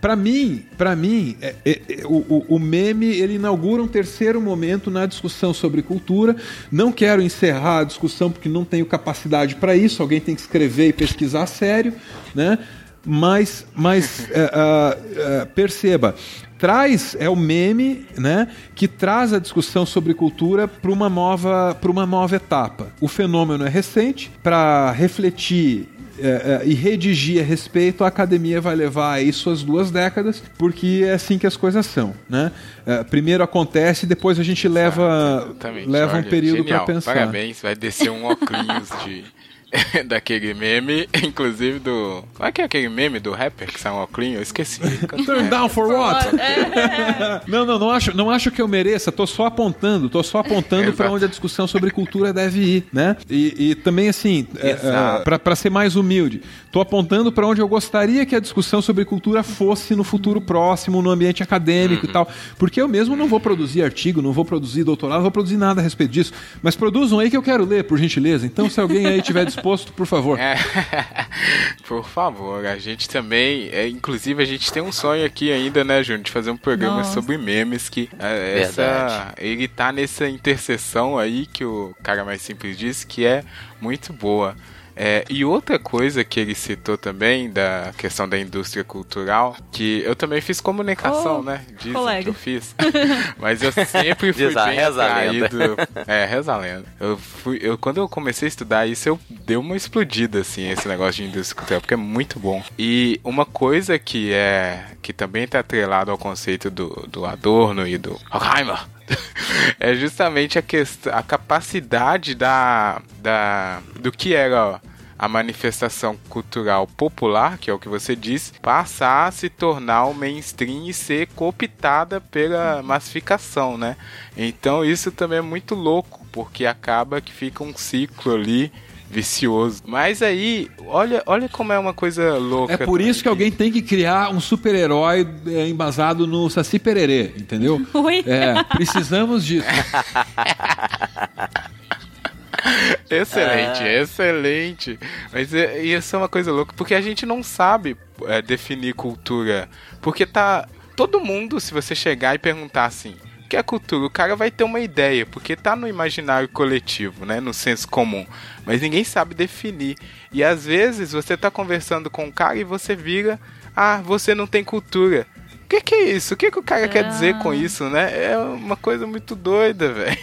para mim, para mim, é, é, é, o, o, meme ele inaugura um terceiro momento na discussão sobre cultura. Não quero encerrar a discussão porque não tenho capacidade para isso. Alguém tem que escrever e pesquisar a sério, né? Mas, mas é, perceba, traz é o meme, né, que traz a discussão sobre cultura para uma nova para uma nova etapa. O fenômeno é recente para refletir é, é, e redigir a respeito, a academia vai levar aí suas duas décadas, porque é assim que as coisas são. Né? É, primeiro acontece, depois a gente leva, leva um período para pensar. Parabéns, vai descer um óculos de daquele meme, inclusive do. Como é que é aquele meme do rapper que sai um óculos? Eu esqueci. Turn down for what? não, não, não acho, não acho que eu mereça, tô só apontando, tô só apontando para onde a discussão sobre cultura deve ir, né? E, e também, assim, é, é, para ser mais humilde, tô apontando para onde eu gostaria que a discussão sobre cultura fosse no futuro próximo, no ambiente acadêmico uhum. e tal. Porque eu mesmo não vou produzir artigo, não vou produzir doutorado, não vou produzir nada a respeito disso. Mas produzam aí que eu quero ler, por gentileza. Então, se alguém aí tiver disposto, por favor. É, por favor, a gente também, é, inclusive a gente tem um sonho aqui ainda, né, Júnior, de fazer um programa Nossa. sobre memes que é, essa, ele tá nessa interseção aí que o cara mais simples disse que é muito boa. É, e outra coisa que ele citou também, da questão da indústria cultural, que eu também fiz comunicação, oh, né? Dizem colega. que eu fiz. Mas eu sempre fui Diz bem reza atraído. É, reza a lenda. Eu fui, eu, quando eu comecei a estudar isso, eu dei uma explodida, assim, esse negócio de indústria cultural, porque é muito bom. E uma coisa que é que também está atrelado ao conceito do, do Adorno e do Horkheimer, é justamente a questão, a capacidade da, da do que era a manifestação cultural popular, que é o que você disse, passar a se tornar o mainstream e ser cooptada pela massificação, né? Então isso também é muito louco, porque acaba que fica um ciclo ali vicioso. Mas aí, olha, olha como é uma coisa louca. É por isso que alguém tem que criar um super-herói é, embasado no Saci Pererê, entendeu? Oi? É, precisamos disso. excelente, é. excelente. Mas isso é uma coisa louca, porque a gente não sabe é, definir cultura. Porque tá. Todo mundo, se você chegar e perguntar assim, o que é cultura? O cara vai ter uma ideia, porque tá no imaginário coletivo, né? No senso comum. Mas ninguém sabe definir. E às vezes você tá conversando com um cara e você vira. Ah, você não tem cultura que, que é isso? O que, que o cara quer dizer com ah. isso, né? É uma coisa muito doida, velho.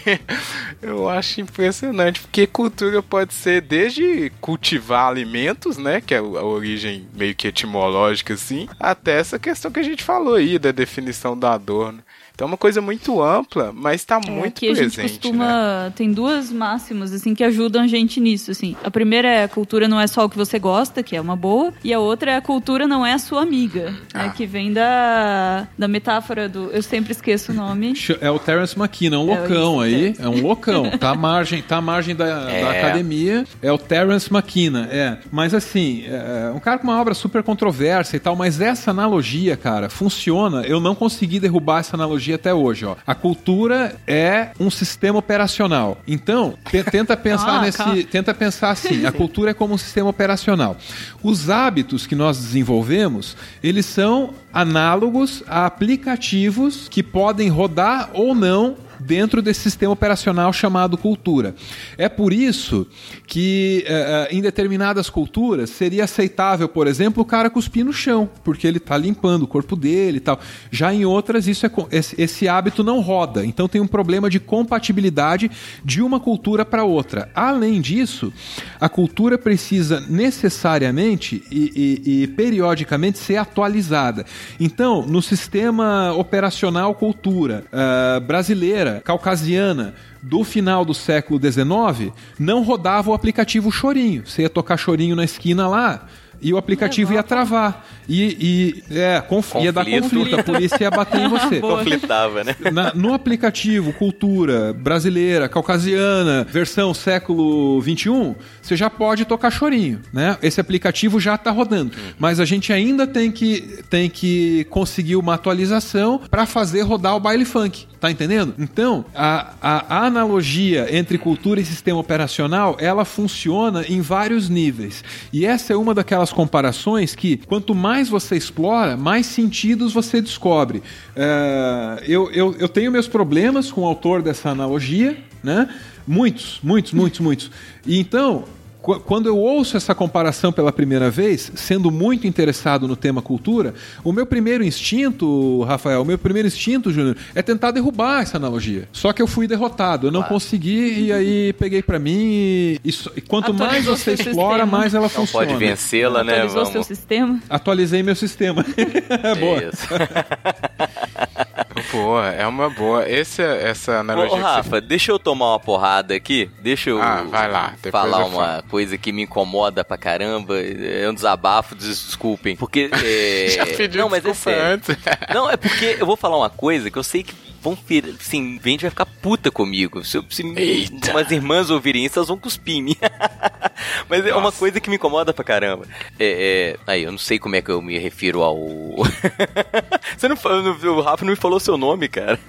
Eu acho impressionante, porque cultura pode ser desde cultivar alimentos, né? Que é a origem meio que etimológica, assim, até essa questão que a gente falou aí, da definição da dor. Né? Então é uma coisa muito ampla, mas está é, muito que presente. a gente costuma. Né? Tem duas máximas, assim, que ajudam a gente nisso, assim. A primeira é a cultura não é só o que você gosta, que é uma boa. E a outra é a cultura não é a sua amiga. Né, ah. Né, que vem da, da metáfora do. Eu sempre esqueço o nome. É o Terence McKenna, um é loucão aí. É um loucão. tá à margem, tá à margem da, é. da academia. É o Terence McKenna, é. Mas assim, é um cara com uma obra super controversa e tal, mas essa analogia, cara, funciona. Eu não consegui derrubar essa analogia até hoje. Ó. A cultura é um sistema operacional. Então, te- tenta pensar Ah, nesse, calma. tenta pensar assim. A cultura é como um sistema operacional. Os hábitos que nós desenvolvemos, eles são análogos a aplicativos que podem rodar ou não dentro desse sistema operacional chamado cultura. É por isso que eh, em determinadas culturas seria aceitável, por exemplo, o cara cuspir no chão, porque ele está limpando o corpo dele e tal. Já em outras isso é esse, esse hábito não roda, então tem um problema de compatibilidade de uma cultura para outra. Além disso, a cultura precisa necessariamente e, e- e periodicamente ser atualizada. Então, no sistema operacional cultura ah, brasileira, caucasiana, do final do século XIX, não rodava o aplicativo Chorinho. Você ia tocar Chorinho na esquina lá. E o aplicativo ia travar. E, e é, conf- ia dar Conflito. a polícia ia bater em você. Conflitava, né? Na- no aplicativo Cultura Brasileira, Caucasiana, versão século XXI, você já pode tocar chorinho, né? Esse aplicativo já está rodando. Mas a gente ainda tem que, tem que conseguir uma atualização para fazer rodar o baile funk. Tá entendendo? Então, a, a, analogia entre cultura e sistema operacional, ela funciona em vários níveis. E essa é uma daquelas comparações que, quanto mais você explora, mais sentidos você descobre. É, eu, eu, eu tenho meus problemas com o autor dessa analogia, né? Muitos, muitos, muitos, muitos. E então, quando eu ouço essa comparação pela primeira vez, sendo muito interessado no tema cultura, o meu primeiro instinto, Rafael, o meu primeiro instinto, Júnior, é tentar derrubar essa analogia. Só que eu fui derrotado, eu não consegui e aí peguei pra mim e, e quanto mais Atualizou você seu explora, sistema. mais ela Não funciona. pode vencê-la, né? Atualizou seu Vamos. sistema. Atualizei meu sistema. Boa. Boa, é uma boa. Esse, essa Ô, analogia ô, que você Rafa, deixa eu tomar uma porrada aqui. Deixa eu Ah, vai lá, falar uma coisa que me incomoda pra caramba. É um desabafo, des- desculpem. Porque. É... Já pediu Não, mas é sério. antes. Não, é porque eu vou falar uma coisa que eu sei que vão vir, assim, gente vai ficar puta comigo. Se, eu- se Eita. umas irmãs ouvirem isso, elas vão cuspir em mim. Mas é uma Nossa. coisa que me incomoda pra caramba. É, é, aí, eu não sei como é que eu me refiro ao. Você não falou, o Rafa não me falou seu nome, cara.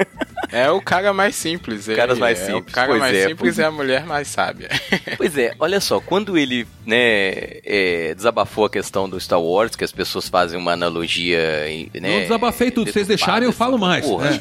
É o cara mais simples. Caras mais é simples, O cara pois mais é, simples pois- é a mulher mais sábia. Pois é, olha só, quando ele, né, é, desabafou a questão do Star Wars, que as pessoas fazem uma analogia, né, Não desabafei tudo, se vocês deixarem eu falo mais. Porra. né?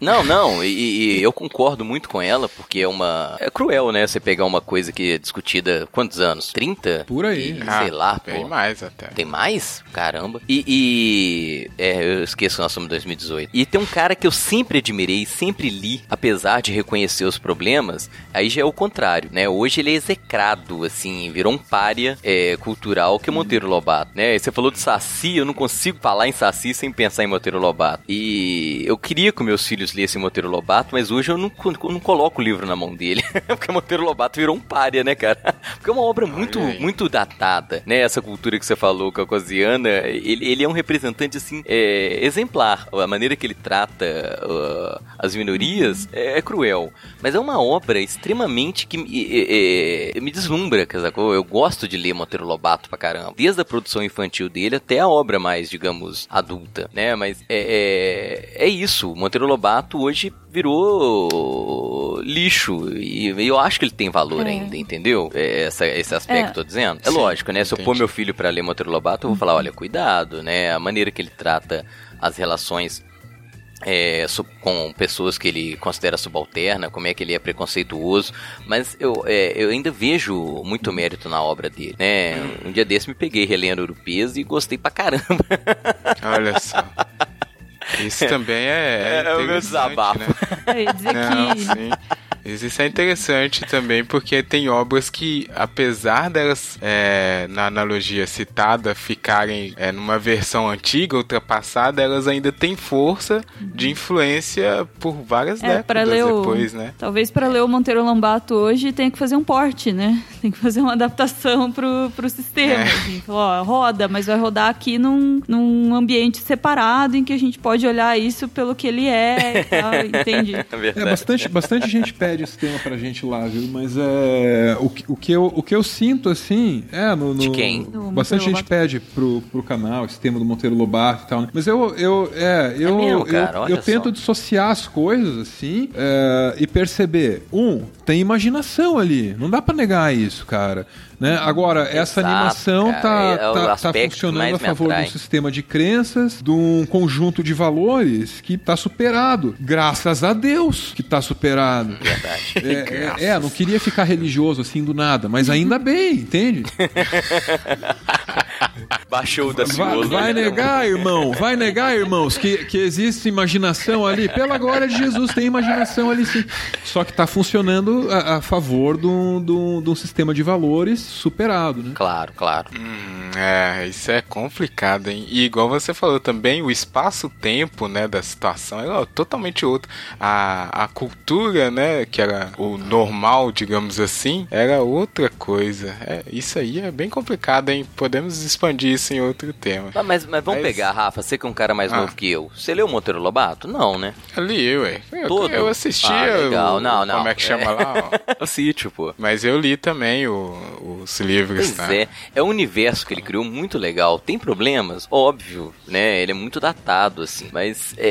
Não, não, e, e eu concordo muito com ela, porque é uma. É cruel, né? Você pegar uma coisa que é discutida quantos anos? 30? Por aí. E, Ah, sei lá, Bem pô. mais até. Tem mais? Caramba. E, e- É, eu esqueço que nós somos em 2018. E tem um cara que eu sempre admirei, sempre li, apesar de reconhecer os problemas, aí já é o contrário, né? Hoje ele é execrado, assim, virou um pária é, cultural que é o Monteiro Lobato, né? Você falou de Saci, eu não consigo falar em Saci sem pensar em Monteiro Lobato. E eu queria que meus filhos lessem Monteiro Lobato, mas hoje eu não, não coloco o livro na mão dele, porque Monteiro Lobato virou um pária, né, cara? Porque é uma obra muito, aí. muito datada, né? Essa cultura que você falou, caucasiana, ele, ele é um representante, assim, é, exemplar. A maneira que ele trata uh, as minorias é, é cruel. Mas é uma obra extremamente que me, é, me deslumbra, sacou? Eu gosto de ler Monteiro Lobato pra caramba. Desde a produção infantil dele até a obra mais, digamos, adulta, né? Mas é, é, é isso. O Monteiro Lobato hoje virou lixo. E eu acho que ele tem valor É. ainda, entendeu? É, essa- esse aspecto É. que eu tô dizendo. É Sim, lógico, né? Se eu pôr entendi. meu filho pra ler Monteiro Lobato, eu vou falar, olha, cuidado, né? A maneira que ele trata as relações é, su- com pessoas que ele considera subalterna, como é que ele é preconceituoso, mas eu, é, eu ainda vejo muito mérito na obra dele, né? Um dia desse me peguei relendo Urupês e gostei pra caramba. Olha só. Isso também é. É o meu interessante, desabafo. né? Eu ia dizer Não, que sim. Mas Isso é interessante também, porque tem obras que, apesar delas, é, na analogia citada, ficarem é, numa versão antiga, ultrapassada, elas ainda têm força de influência por várias é, décadas ler o, depois, né? talvez para ler o Monteiro Lobato hoje tem que fazer um porte, né? Tem que fazer uma adaptação pro, pro sistema. É. assim. Ó, roda, mas vai rodar aqui num, num ambiente separado em que a gente pode olhar isso pelo que ele é e tal, entende? É É, bastante, bastante gente pede pede esse tema pra gente lá, viu? Mas é. O, que- o, que, eu, o que eu sinto, assim, é. No, no- De quem? Do Bastante gente pede pro, pro canal esse tema do Monteiro Lobato e tal, né? Mas eu. eu é, eu, mesmo, cara? eu, eu tento dissociar as coisas, assim, é, e perceber. Um, tem imaginação ali. Não dá pra negar isso, cara. Né? Agora, essa Exato, animação cara. tá, É o tá, tá funcionando a favor de um sistema de crenças, de um conjunto de valores que tá superado. Graças a Deus que tá superado. Verdade. É, é, é, não queria ficar religioso assim do nada, mas ainda bem, entende? Baixou o da Vai, vai negar, irmão, vai negar, irmãos, que, que existe imaginação ali. Pela glória de Jesus, tem imaginação ali sim. Só que tá funcionando a, a favor de um, de um- de um sistema de valores superado, né? Claro, claro. Hum, é, isso é complicado, hein? E igual você falou também, o espaço-tempo, né, da situação era totalmente outro. A, a cultura, né, que era o normal, digamos assim, era outra coisa. É, isso aí é bem complicado, hein? Podemos expandir isso em outro tema. Ah, Mas, mas vamos Mas- pegar, Rafa, você que é um cara mais Ah. novo que eu. Você leu Monteiro Lobato? Não, né? Ali, ué. Eu, Todo? eu assistia. Ah, legal. o- Não, não. Como é que chama lá? ó? O sítio, pô. Mas eu li também o- os livros, Pois tá? é, é um universo que ele criou muito legal. Tem problemas, óbvio, né? Ele é muito datado, assim. Mas é,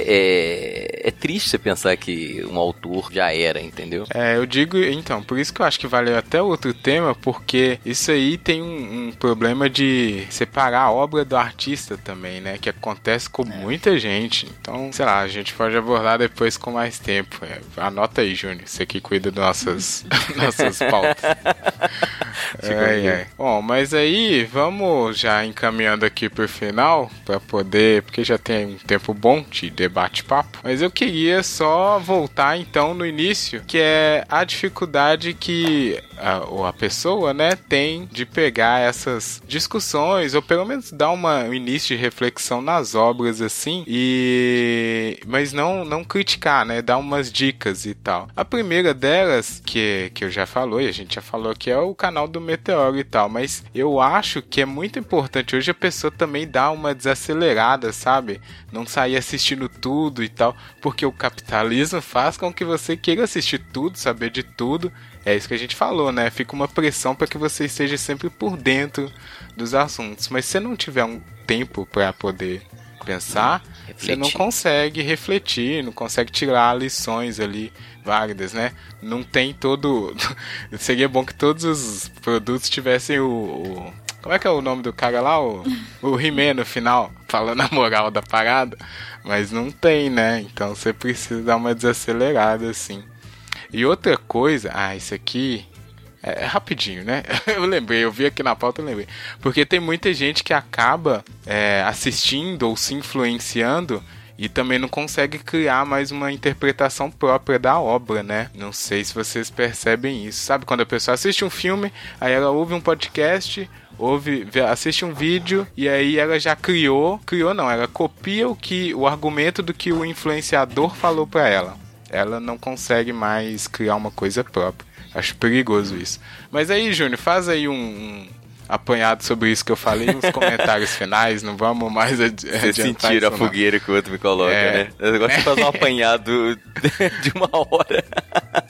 é, é triste você pensar que um autor já era, entendeu? É, eu digo, então, por isso que eu acho que valeu até outro tema, porque isso aí tem um, um problema de separar a obra do artista também, né? Que acontece com muita gente. Então, sei lá, a gente pode abordar depois com mais tempo. É, anota aí, Júnior, você que cuida das nossas, nossas pautas. Ai, ai. Bom, mas aí vamos já encaminhando aqui pro final para poder, porque já tem um tempo bom de debate-papo. Mas eu queria só voltar então no início, que é a dificuldade que a, a pessoa, né, tem de pegar essas discussões ou pelo menos dar uma, um início de reflexão nas obras assim e mas não não criticar, né, dar umas dicas e tal. A primeira delas que que eu já falou e a gente já falou que é o canal do Meteoro e tal, mas eu acho que é muito importante hoje a pessoa também dar uma desacelerada, sabe? Não sair assistindo tudo e tal, porque o capitalismo faz com que você queira assistir tudo, saber de tudo. É isso que a gente falou, né? Fica uma pressão para que você esteja sempre por dentro dos assuntos. Mas se você não tiver um tempo para poder pensar, você não Refletir. consegue refletir, não consegue tirar lições ali válidas, né? Não tem todo. Seria bom que todos os produtos tivessem o. o- Como é que é o nome do cara lá? O, o He-Man no final, falando a moral da parada. Mas não tem, né? Então você precisa dar uma desacelerada, assim. E outra coisa, ah, isso aqui é, é rapidinho, né? Eu lembrei, eu vi aqui na pauta, eu lembrei. Porque tem muita gente que acaba é, assistindo ou se influenciando e também não consegue criar mais uma interpretação própria da obra, né? Não sei se vocês percebem isso. Sabe quando a pessoa assiste um filme, aí ela ouve um podcast, ouve, assiste um vídeo e aí ela já criou, criou não, ela copia o que o argumento do que o influenciador falou pra ela. Ela não consegue mais criar uma coisa própria. Acho perigoso isso. Mas aí, Júnior, faz aí um, um apanhado sobre isso que eu falei nos comentários finais. Não vamos mais adi Você adiantar sentir a fogueira que o outro me coloca, É. né? Eu gosto de fazer um apanhado de uma hora.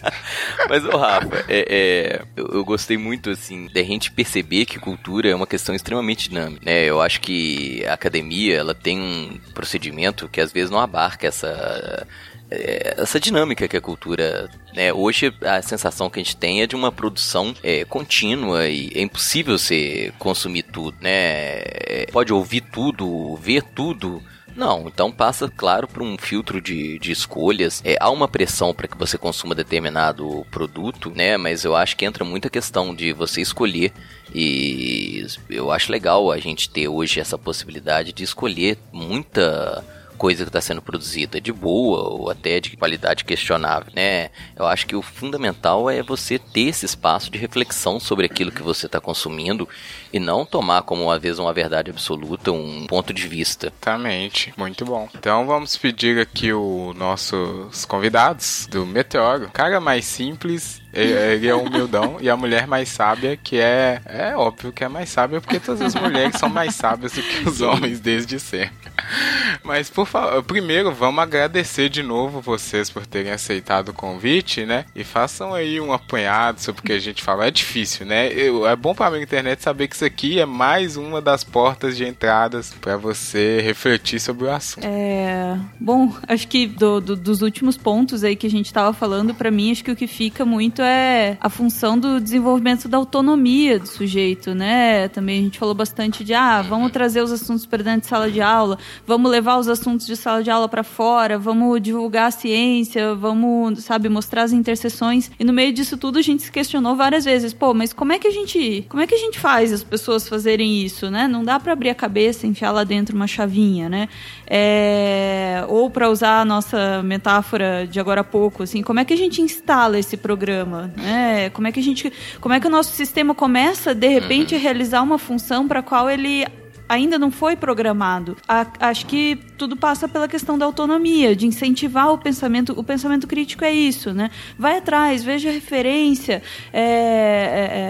Mas, ô Rafa, é, é, eu, gostei muito, assim, da gente perceber que cultura é uma questão extremamente dinâmica, né? Eu acho que a academia, ela tem um procedimento que às vezes não abarca essa essa dinâmica que a cultura, né? Hoje a sensação que a gente tem é de uma produção é, contínua e é impossível você consumir tudo, né? É, Pode ouvir tudo, ver tudo. Não, então passa, claro, por um filtro de, de escolhas. É, há uma pressão para que você consuma determinado produto, né? Mas eu acho que entra muita questão de você escolher. E eu acho legal a gente ter hoje essa possibilidade de escolher muita coisa que está sendo produzida de boa ou até de qualidade questionável, né? Eu acho que o fundamental é você ter esse espaço de reflexão sobre aquilo que você está consumindo e não tomar como uma vez uma verdade absoluta, um ponto de vista. Exatamente, muito bom. Então vamos pedir aqui os nossos convidados do Meteoro. Cara mais simples, ele é humildão, e a mulher mais sábia, que é. É óbvio que é mais sábia, porque todas as mulheres são mais sábias do que os homens desde sempre. Mas por favor, primeiro vamos agradecer de novo vocês por terem aceitado o convite, né? E façam aí um apanhado sobre o que a gente fala. É difícil, né? Eu, é bom para a internet saber que isso aqui é mais uma das portas de entradas para você refletir sobre o assunto. É, bom, acho que do, do, dos últimos pontos aí que a gente estava falando, para mim, acho que o que fica muito é a função do desenvolvimento da autonomia do sujeito, né? Também a gente falou bastante de, ah, vamos trazer os assuntos para dentro de sala de aula, vamos levar os assuntos de sala de aula para fora, vamos divulgar a ciência, vamos, sabe, mostrar as interseções. E no meio disso tudo a gente se questionou várias vezes, pô, mas como é que a gente, como é que a gente faz as pessoas fazerem isso, né? Não dá para abrir a cabeça, enfiar lá dentro uma chavinha, né? É, ou para usar a nossa metáfora de agora há pouco, assim, como é que a gente instala esse programa, né? Como é que a gente, como é que o nosso sistema começa de repente a realizar uma função para a qual ele ainda não foi programado. A, acho que tudo passa pela questão da autonomia, de incentivar o pensamento. O pensamento crítico é isso, né? Vai atrás, veja referência, é, é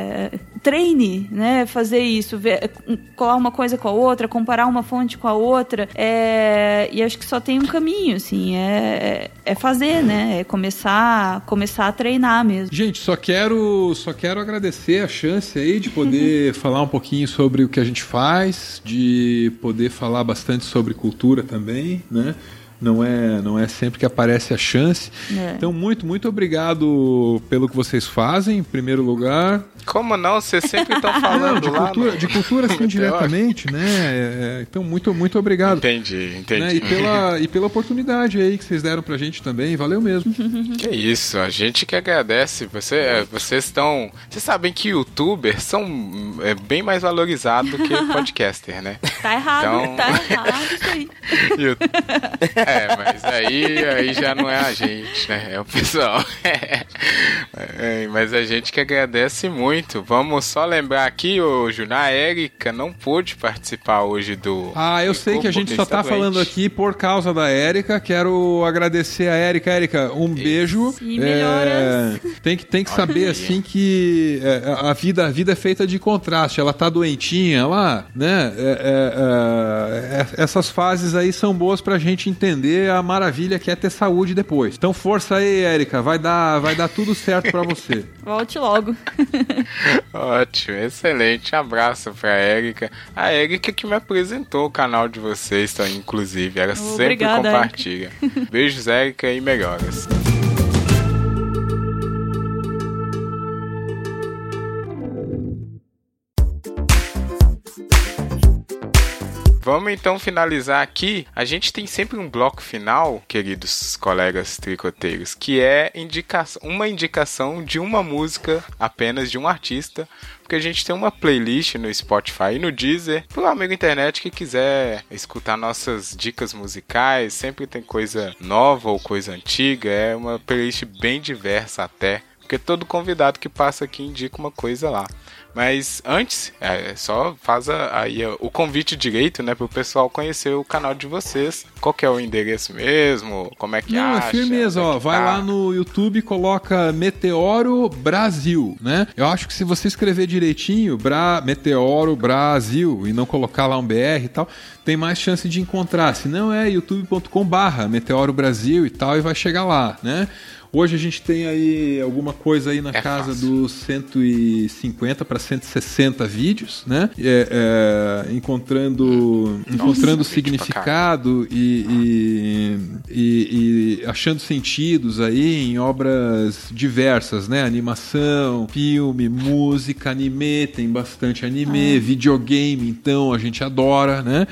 treine, né? Fazer isso, ver, colar uma coisa com a outra, comparar uma fonte com a outra. É, e acho que só tem um caminho, assim, é, é fazer, né? É começar, começar a treinar mesmo. Gente, só quero, só quero agradecer a chance aí de poder falar um pouquinho sobre o que a gente faz, de poder falar bastante sobre cultura também, né? Não é, não é sempre que aparece a chance. É. Então, muito, muito obrigado pelo que vocês fazem, em primeiro lugar. Como não? Vocês sempre estão falando não, de lá cultura, no... de cultura assim, diretamente, né? É, é, então, muito, muito obrigado. Entendi, entendi. Né? E, pela, e pela oportunidade aí que vocês deram pra gente também, valeu mesmo. Que isso, a gente que agradece. Você, é, vocês estão... Vocês sabem que youtubers são é, bem mais valorizados do que podcaster, né? Tá errado, então... tá errado isso aí. É, mas aí, aí já não é a gente, né? É o pessoal. É, mas a gente que agradece muito. Vamos só lembrar aqui, ô Júnior, a Érica não pôde participar hoje do. Ah, eu sei que a gente só tá falando aqui por causa da Érica. Quero agradecer a Érica. Érica, um Isso. beijo. E melhoras. É, tem que, tem que saber, assim, que é, a, vida, a vida é feita de contraste. Ela tá doentinha lá, né? É, é, é essas fases aí são boas pra gente entender entender a maravilha que é ter saúde depois. Então força aí, Érica, vai dar, vai dar tudo certo para você. Volte logo. Ótimo, excelente. Abraço pra Érica. A Érica que me apresentou o canal de vocês, então, inclusive. Ela Obrigada, sempre compartilha. Beijos, Érica, e melhoras. Vamos então finalizar aqui. A gente tem sempre um bloco final, queridos colegas tricoteiros, que é indica uma indicação de uma música apenas de um artista porque a gente tem uma playlist no Spotify e no Deezer pro amigo internet que quiser escutar nossas dicas musicais, sempre tem coisa nova ou coisa antiga, é uma playlist bem diversa até, porque todo convidado que passa aqui indica uma coisa lá. Mas antes, é, só faz aí o convite direito, né, pro pessoal conhecer o canal de vocês. Qual que é o endereço mesmo? Como é que Não, é acha? é firmeza, é ó. Vai tá? lá no YouTube e coloca Meteoro Brasil, né? Eu acho que se você escrever direitinho, Bra Meteoro Brasil, e não colocar lá um BR e tal, tem mais chance de encontrar. Se não é youtube.com barra Meteoro Brasil e tal, e vai chegar lá, né? Hoje a gente tem aí alguma coisa aí na é casa fácil. dos 150 para 160 vídeos, né? É, é, encontrando hum. encontrando Nossa, significado e, e, e, e, achando sentidos aí em obras diversas, né? Animação, filme, música, anime, tem bastante anime, ah. videogame, então a gente adora, né?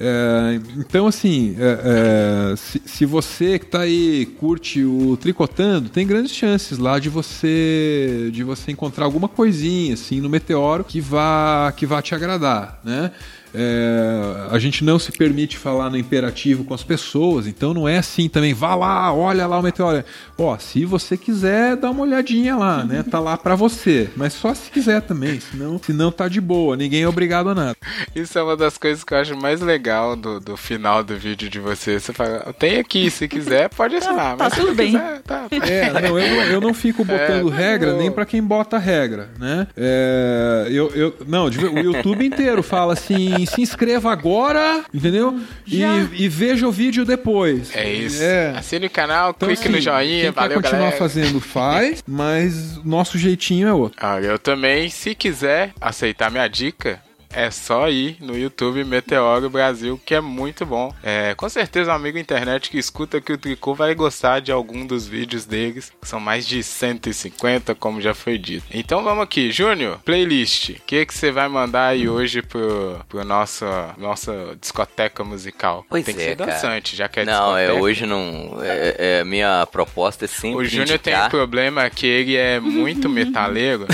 É, então, assim, é, é, se, se, você que está aí curte o tricotando, tem grandes chances lá de você de você encontrar alguma coisinha assim no meteoro que vá que vá te agradar, né? É, a gente não se permite falar no imperativo com as pessoas, então não é assim também, vá lá, olha lá o meteoro. Ó, se você quiser, dá uma olhadinha lá, né? Tá lá para você, mas só se quiser também, senão, senão tá de boa, ninguém é obrigado a nada. Isso é uma das coisas que eu acho mais legal do, do final do vídeo de você. Você fala, tem aqui, se quiser, pode assinar. tá, tá tudo bem. Quiser, tá, tá. É, não, eu, eu não fico é, botando é, regra eu... nem para quem bota regra, né? É, eu, eu, não, o YouTube inteiro fala assim assim, se inscreva agora, entendeu? E, e veja o vídeo depois. É isso. É. Assine o canal, Então, clique assim, no joinha, quem valeu, quer continuar galera. fazendo, faz, mas nosso jeitinho é outro. Olha, eu também, se quiser aceitar minha dica, é só ir no YouTube Meteoro Brasil, que é muito bom. É, com certeza um amigo internet que escuta aqui o Tricô vai gostar de algum dos vídeos deles, que são mais de 150, como já foi dito. Então vamos aqui, Júnior, playlist. O que que você vai mandar aí hoje pro, pro nosso, nossa discoteca musical? Pois Tem que é, ser cara. dançante, já que é Não, é, hoje não. É, é, a minha proposta é sempre. O Júnior tem um problema que ele é muito metaleiro.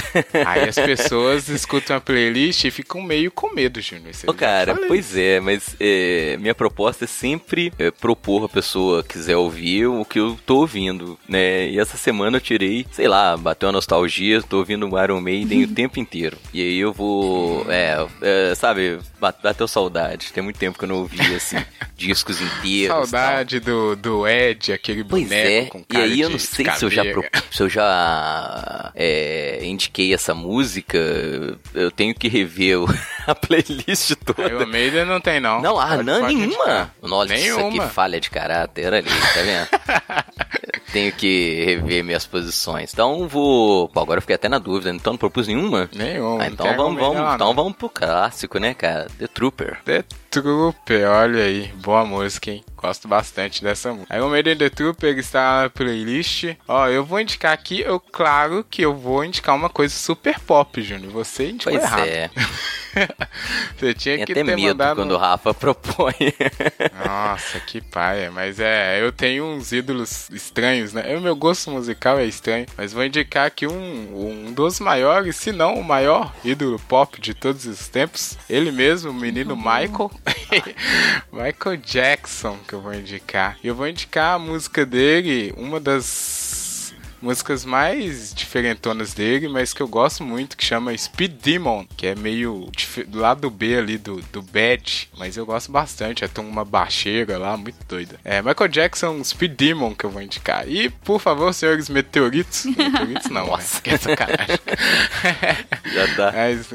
aí as pessoas escutam a playlist e ficam meio com medo, Júnior. Ô, cara, pois é, mas é, minha proposta é sempre é, propor a pessoa que quiser ouvir o que eu tô ouvindo, né? E essa semana eu tirei, sei lá, bateu a nostalgia, tô ouvindo o Iron Maiden o tempo inteiro. E aí eu vou, é, é, sabe, bate- bateu saudade. Tem muito tempo que eu não ouvi, assim, discos inteiros. tal. Saudade do, do Ed, aquele Pois boneco é, com e cara aí eu não sei se eu já, pro- se eu já é, indiquei essa música, eu tenho que rever o- a playlist toda. Iron Maiden não tem, não. Não, ah, não, nenhuma. Nossa, Nenhuma. que falha de caráter ali, tá vendo? Tenho que rever minhas posições. Então vou. Pô, agora eu fiquei até na dúvida, então não propus nenhuma. Nenhuma. Ah, então vamos, vamos, então não. vamos pro clássico, né, cara? The Trooper. The Trooper, olha aí, boa música, hein? Gosto bastante dessa música. Iron Maiden The Trooper está na playlist. Ó, eu vou indicar aqui, eu claro que eu vou indicar uma coisa super pop, Júnior. Você indicou Pois errado. é. Você tinha Tem que até ter medo mandado... quando o Rafa propõe. Nossa, que paia. Mas é, eu tenho uns ídolos estranhos, né? O meu gosto musical é estranho, mas vou indicar aqui um, um dos maiores, se não o maior ídolo pop de todos os tempos. Ele mesmo, o menino Michael. Michael Jackson, que eu vou indicar. E eu vou indicar a música dele, uma das músicas mais diferentonas dele, mas que eu gosto muito, que chama Speed Demon, que é meio do lado B ali do, do Bad, mas eu gosto bastante, é tem uma baixeira lá, muito doida. É Michael Jackson, Speed Demon, que eu vou indicar. E, por favor, senhores meteoritos, meteoritos não, Nossa. né? Que é sacanagem. Já tá. Mas,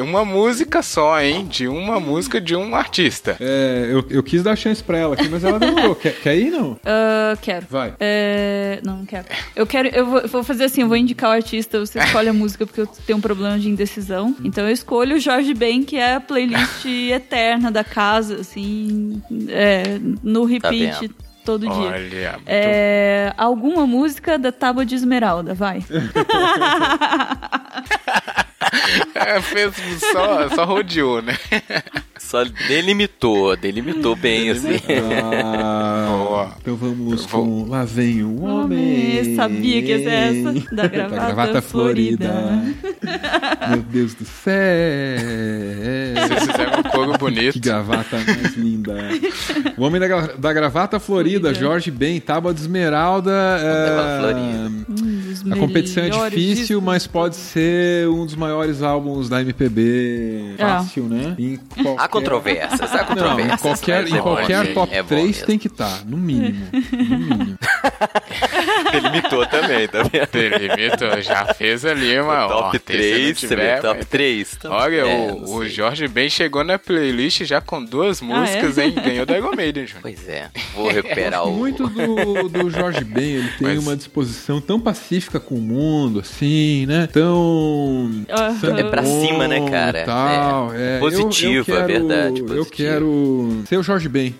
uma música só, hein? De uma música de um artista. É, eu, eu quis dar chance pra ela aqui, mas ela demorou. quer, quer ir, não? Ah, quero. Vai. É, Não, não quero. Eu quero. Eu vou, vou fazer assim, eu vou indicar o artista, você escolhe a música, porque eu tenho um problema de indecisão. Então eu escolho o Jorge Ben, que é a playlist eterna da casa, assim. é, no repeat vendo? todo dia. Olha, É, alguma música da Tábua de Esmeralda, vai. É, fez só, só rodeou, né? Só delimitou, delimitou bem, assim. Ah, Boa. então vamos vou- com Lá vem o homem. Homem, sabia que ia ser essa. Da gravata florida. Meu Deus do céu. Vocês fizeram um coro Que bonito. gravata mais linda. O Homem da, gra- da Gravata Florida, Florida. Jorge Ben, Tábua de Esmeralda. da é, Florida. Um dos A competição é melhores difícil, discos. mas pode ser um dos maiores álbuns da MPB. É. Fácil, né? Em qualquer... Há controvérsias, há Não, controvérsias. em qualquer, em é bom, qualquer gente, top é bom 3 mesmo. tem que estar, no mínimo. No mínimo. Delimitou também, tá vendo? Delimitou, já fez ali uma top ó, se não 3, você tiver, vê, top vai- 3. Olha, É, o, não o sei. Jorge Ben chegou na playlist já com duas músicas, é? hein? Ganhou da Iron Maiden, Júnior. Pois é, vou recuperar o... Muito do, do Jorge Ben, ele tem Mas- uma disposição tão pacífica com o mundo, assim, né? Tão. Aham. É pra cima, né, cara? Tal, É. é. Positivo, eu, eu quero, é verdade, Eu positivo. quero ser o Jorge Ben.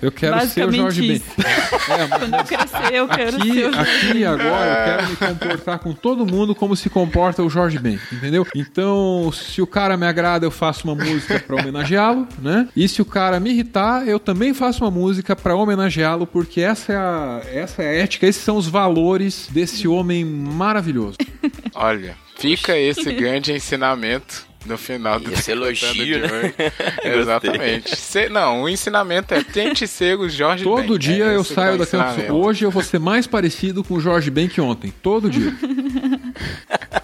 Eu quero ser o Jorge Ben. É, mas Quando eu crescer, eu quero Aqui, ser o aqui e agora eu quero me comportar com todo mundo como se comporta o Jorge Ben, entendeu? Então, se o cara me agrada, eu faço uma música pra homenageá-lo, né? E se o cara me irritar, eu também faço uma música pra homenageá-lo, porque essa é a essa é a ética, esses são os valores desse homem maravilhoso. Olha, fica esse grande ensinamento no final do Esse elogio, né? Exatamente. Se- não, o ensinamento é tente ser o Jorge Ben. Todo dia É eu esse saio da ensinamento. Hoje eu vou ser mais parecido com o Jorge Ben que ontem. Todo dia.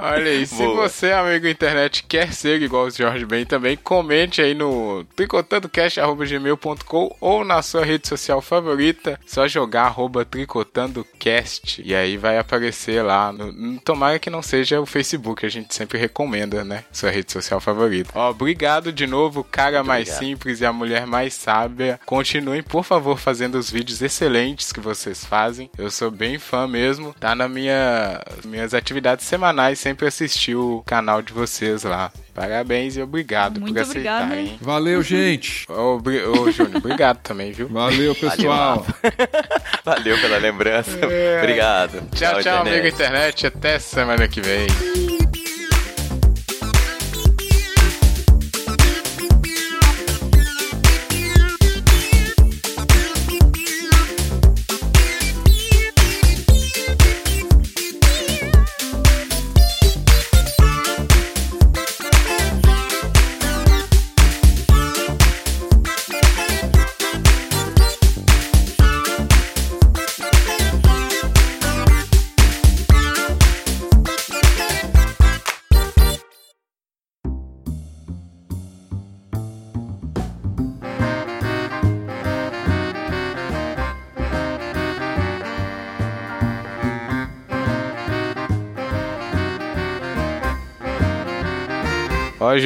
Olha aí, se você, amigo internet, quer ser igual o Jorge Ben também, comente aí no tricotandocast.gmail.com ou na sua rede social favorita, só jogar arroba tricotandocast e aí vai aparecer lá. No, tomara que não seja o Facebook, a gente sempre recomenda, né? Sua rede social favorita. Ó, obrigado de novo, cara mais obrigado. simples e a mulher mais sábia. Continuem, por favor, fazendo os vídeos excelentes que vocês fazem. Eu sou bem fã mesmo. Tá na minha minhas atividades semanais, sempre assisti o canal de vocês lá. Parabéns e obrigado Muito por obrigada. aceitarem. Valeu, gente. Ô, Júnior, obrigado também, viu? Valeu, pessoal. Valeu pela lembrança. Obrigado. Tchau, tchau, amigo internet. internet. Até semana que vem.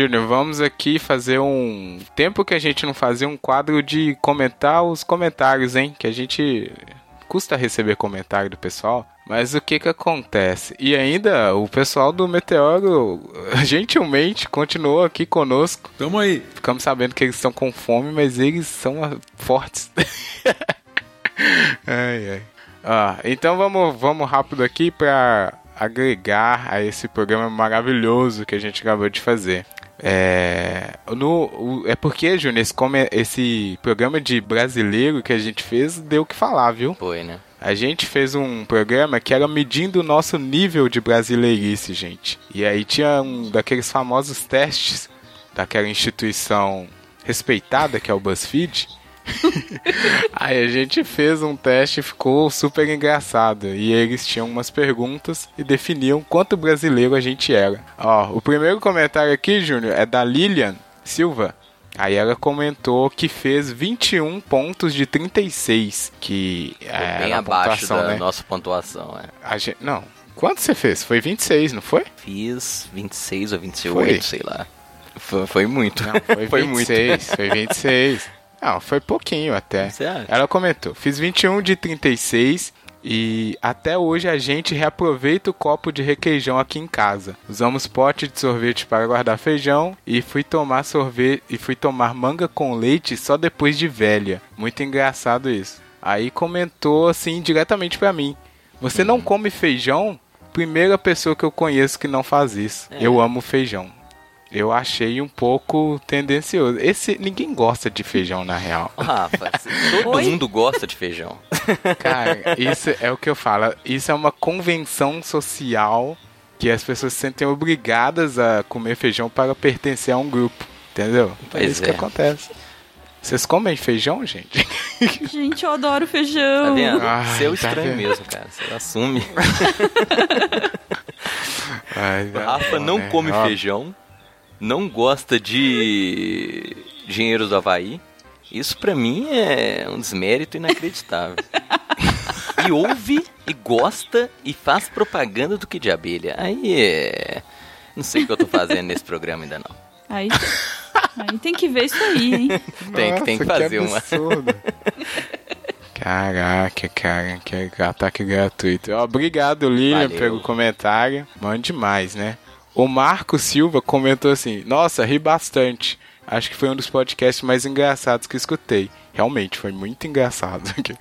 Júnior, vamos aqui fazer um. Tempo que a gente não fazia um quadro de comentar os comentários, hein? Que a gente custa receber comentário do pessoal. Mas o que que acontece? E ainda o pessoal do Meteoro gentilmente continuou aqui conosco. Tamo aí. Ficamos sabendo que eles estão com fome, mas eles são ah, fortes. ai, ai. Ah, então vamos, vamos rápido aqui para agregar a esse programa maravilhoso que a gente acabou de fazer. É, no, é porque, Júnior, esse, esse programa de brasileiro que a gente fez deu o que falar, viu? Foi, né? A gente fez um programa que era medindo o nosso nível de brasileirice, gente. E aí tinha um daqueles famosos testes daquela instituição respeitada que é o BuzzFeed. aí a gente fez um teste e ficou super engraçado. E eles tinham umas perguntas e definiam quanto brasileiro a gente era. Ó, o primeiro comentário aqui, Júnior, é da Lilian Silva. Aí ela comentou que fez 21 pontos de 36, que é bem abaixo da né? nossa pontuação. É. A gente, não. Quanto você fez? Foi 26, não foi? Fiz 26 ou 28, Foi? sei lá. Foi, foi muito. Não, foi 26. foi 26. Não, foi pouquinho até. Você acha? Ela comentou: fiz 21 de 36 e até hoje a gente reaproveita o copo de requeijão aqui em casa. Usamos pote de sorvete para guardar feijão e fui tomar sorvete e fui tomar manga com leite só depois de velha. Muito engraçado isso. Aí comentou assim diretamente pra mim: "Você não come feijão?" Primeira pessoa que eu conheço que não faz isso. É. Eu amo feijão. Eu achei um pouco tendencioso. Esse ninguém gosta de feijão na real. Ô, Rafa, todo Oi? mundo gosta de feijão. Cara, isso é o que eu falo. Isso é uma convenção social que as pessoas se sentem obrigadas a comer feijão para pertencer a um grupo. Entendeu? é Pois isso é. que acontece. Vocês comem feijão, gente? Gente, eu adoro Tá feijão. vendo? Ai, é o tá estranho vendo? mesmo, cara. Você assume. Ai, O tá Rafa bom, não né? come Ó, feijão, não gosta de dinheiros do Havaí. Isso pra mim é um desmérito inacreditável. e ouve, e gosta, e faz propaganda do que de abelha. Aí é. Não sei o que eu tô fazendo nesse programa ainda não. Aí, aí tem que ver isso aí, hein? Tem que- tem que fazer uma. absurdo. Caraca, cara, que ataque gratuito. Obrigado, Lilian, Valeu. pelo comentário. Mande mais, né? O Marco Silva comentou assim: Nossa, ri bastante. Acho que foi um dos podcasts mais engraçados que escutei. Realmente, foi muito engraçado.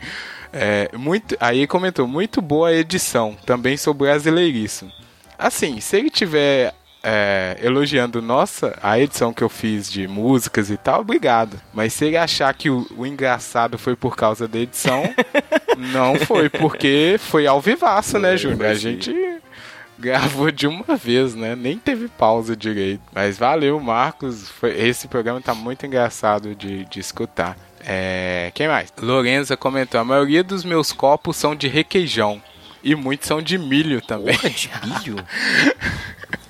É, muito, aí comentou: Muito boa a edição. Também sou brasileiríssimo. Assim, se ele tiver é, elogiando nossa a edição que eu fiz de músicas e tal, obrigado. Mas se ele achar que o, o engraçado foi por causa da edição, não foi, porque foi ao vivaço, né, Júnior? A gente gravou de uma vez, né? Nem teve pausa direito. Mas valeu, Marcos. Foi- esse programa tá muito engraçado de, de escutar. É, quem mais? Lorenza comentou: a maioria dos meus copos são de requeijão. E muitos são de milho também. Porra de milho?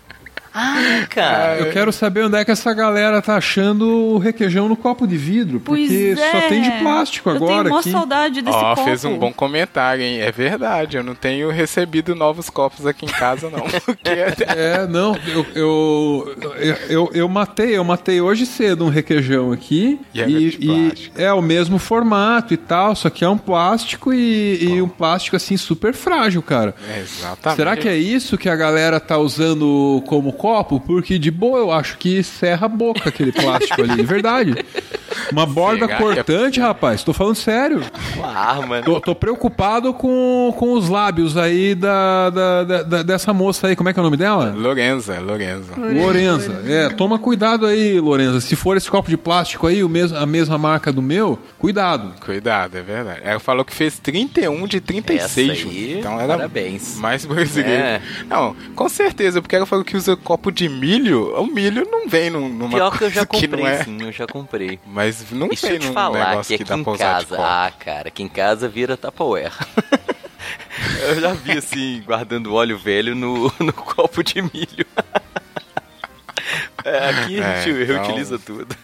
Ah, cara. Eu quero saber onde é que essa galera tá achando o requeijão no copo de vidro, Pois porque é. só tem de plástico Eu agora tenho uma aqui. saudade desse Ó, copo. fez um bom comentário, hein? É verdade, eu não tenho recebido novos copos aqui em casa, não. Porque É, não, eu, eu, eu, eu, eu matei, eu matei hoje cedo um requeijão aqui. E é plástico. é o mesmo formato e tal, só que é um plástico e, e um plástico assim super frágil, cara. É, exatamente. Será que é isso que a galera tá usando como copo? Porque de boa eu acho que serra a boca aquele plástico ali, de verdade. Uma borda que é- cortante, rapaz, tô falando sério. Uma arma, né? Tô, tô preocupado com, com os lábios aí da, da, da- da- dessa moça aí, como é que é o nome dela? Lorenza, Lorenza. Lorenza. É, toma cuidado aí, Lorenza. Se for esse copo de plástico aí, o mesmo, a mesma marca do meu, cuidado. Cuidado, é verdade. Ela falou que fez 31 de 36, Essa aí. Então era parabéns. mais brasileiro. É. Não, com certeza, porque ela falou que usa copo de milho. O milho não vem num- numa Pior que eu já comprei, é. sim, eu já comprei. Mas não E se vem eu te num falar negócio que que, aqui dá em pra usar de casa, copo. ah, cara, aqui em casa vira Tupperware. eu já vi assim, guardando óleo velho no, no copo de milho. É, aqui a É, gente então- reutiliza tudo.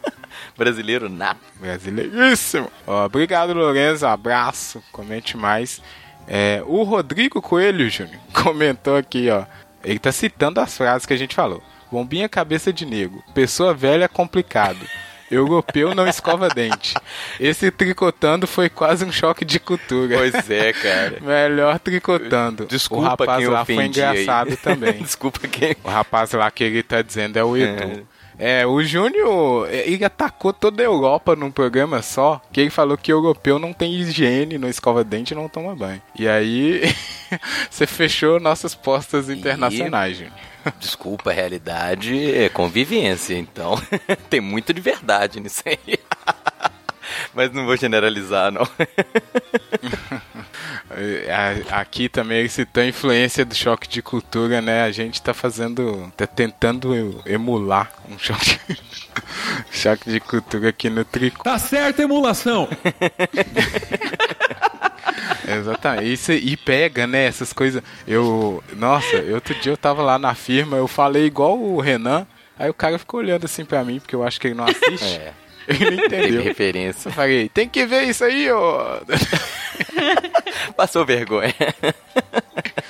Brasileiro, nada. Brasileiríssimo. Ó, obrigado, Lourenço. Abraço. Comente mais. É, o Rodrigo Coelho, Júnior, comentou aqui, ó. Ele tá citando as frases que a gente falou. Bombinha cabeça de negro. Pessoa velha é complicado. Europeu não escova dente. Esse tricotando foi quase um choque de cultura. Pois é, cara. Melhor tricotando. Desculpa o rapaz quem lá foi ofendi aí. engraçado também. Desculpa quem. O rapaz lá que ele tá dizendo é o Edu. É, o Júnior, ele atacou toda a Europa num programa só, que ele falou que europeu não tem higiene, não escova dente e não toma banho. E aí, você fechou nossas postas internacionais, Júnior. Desculpa, a realidade é convivência, então tem muito de verdade nisso aí. Mas não vou generalizar, não. É, a- Aqui também ele citou a influência do choque de cultura, né? A gente tá fazendo, tá tentando emular um choque, choque de cultura aqui no tricô. Tá certo, emulação. Exatamente. Isso, e pega, né? Essas coisas. Eu. Nossa, outro dia eu tava lá na firma, eu falei igual o Renan. Aí o cara ficou olhando assim pra mim, porque eu acho que ele não assiste. É, Ele não teve entendeu. referência. Eu falei, tem que ver isso aí, ô. Passou vergonha.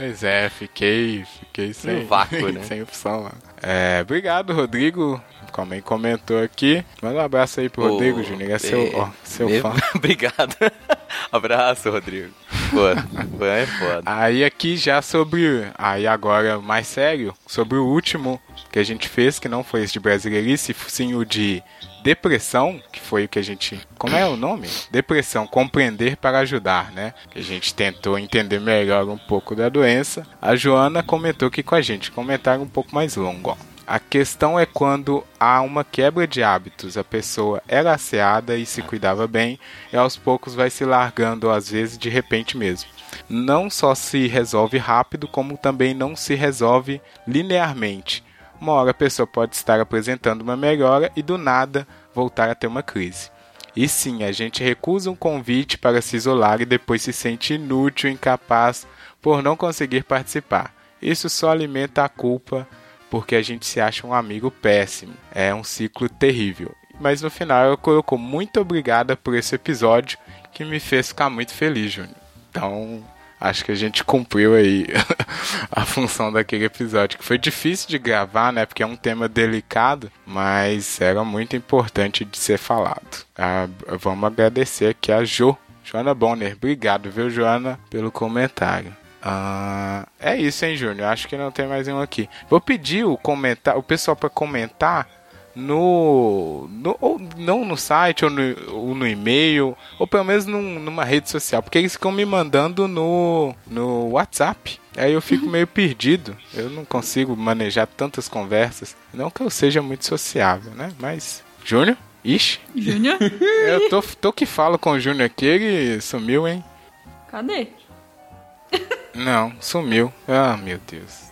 Pois é, fiquei. Fiquei sem. vácuo, né? sem opção, mano. É, obrigado, Rodrigo. Também comentou aqui. Manda um abraço aí pro Rodrigo, Ô, Júnior. É seu, é, ó, seu fã. Obrigado. Abraço, Rodrigo. Pô, fã é foda. Aí aqui já sobre. Aí agora mais sério, sobre o último que a gente fez, que não foi esse de brasileirice, sim o de depressão, que foi o que a gente. Como é o nome? Depressão, compreender para ajudar, né? Que a gente tentou entender melhor um pouco da doença. A Joana comentou aqui com a gente, comentário um pouco mais longo, ó. A questão é quando há uma quebra de hábitos, a pessoa era asseada e se cuidava bem, e aos poucos vai se largando, às vezes de repente mesmo. Não só se resolve rápido, como também não se resolve linearmente. Uma hora a pessoa pode estar apresentando uma melhora e do nada voltar a ter uma crise. E sim, a gente recusa um convite para se isolar e depois se sente inútil, incapaz por não conseguir participar. Isso só alimenta a culpa porque a gente se acha um amigo péssimo. É um ciclo terrível. Mas no final ela colocou muito obrigada por esse episódio que me fez ficar muito feliz, Júnior. Então, acho que a gente cumpriu aí a função daquele episódio, que foi difícil de gravar, né? Porque é um tema delicado, mas era muito importante de ser falado. Ah, vamos agradecer aqui a Jo, Joana Bonner. Obrigado, viu, Joana, pelo comentário. Ah, é isso, hein, Júnior? Acho que não tem mais nenhum aqui. Vou pedir o comentar, o pessoal para comentar no, no ou não no site ou no, ou no e-mail ou pelo menos num- numa rede social, porque eles ficam me mandando no no WhatsApp. Aí eu fico meio perdido. Eu não consigo manejar tantas conversas. Não que eu seja muito sociável, né? Mas Júnior, ixi, Júnior? eu tô tô que falo com o Júnior aqui, ele sumiu, hein? Cadê? Não, sumiu. Ah, meu Deus.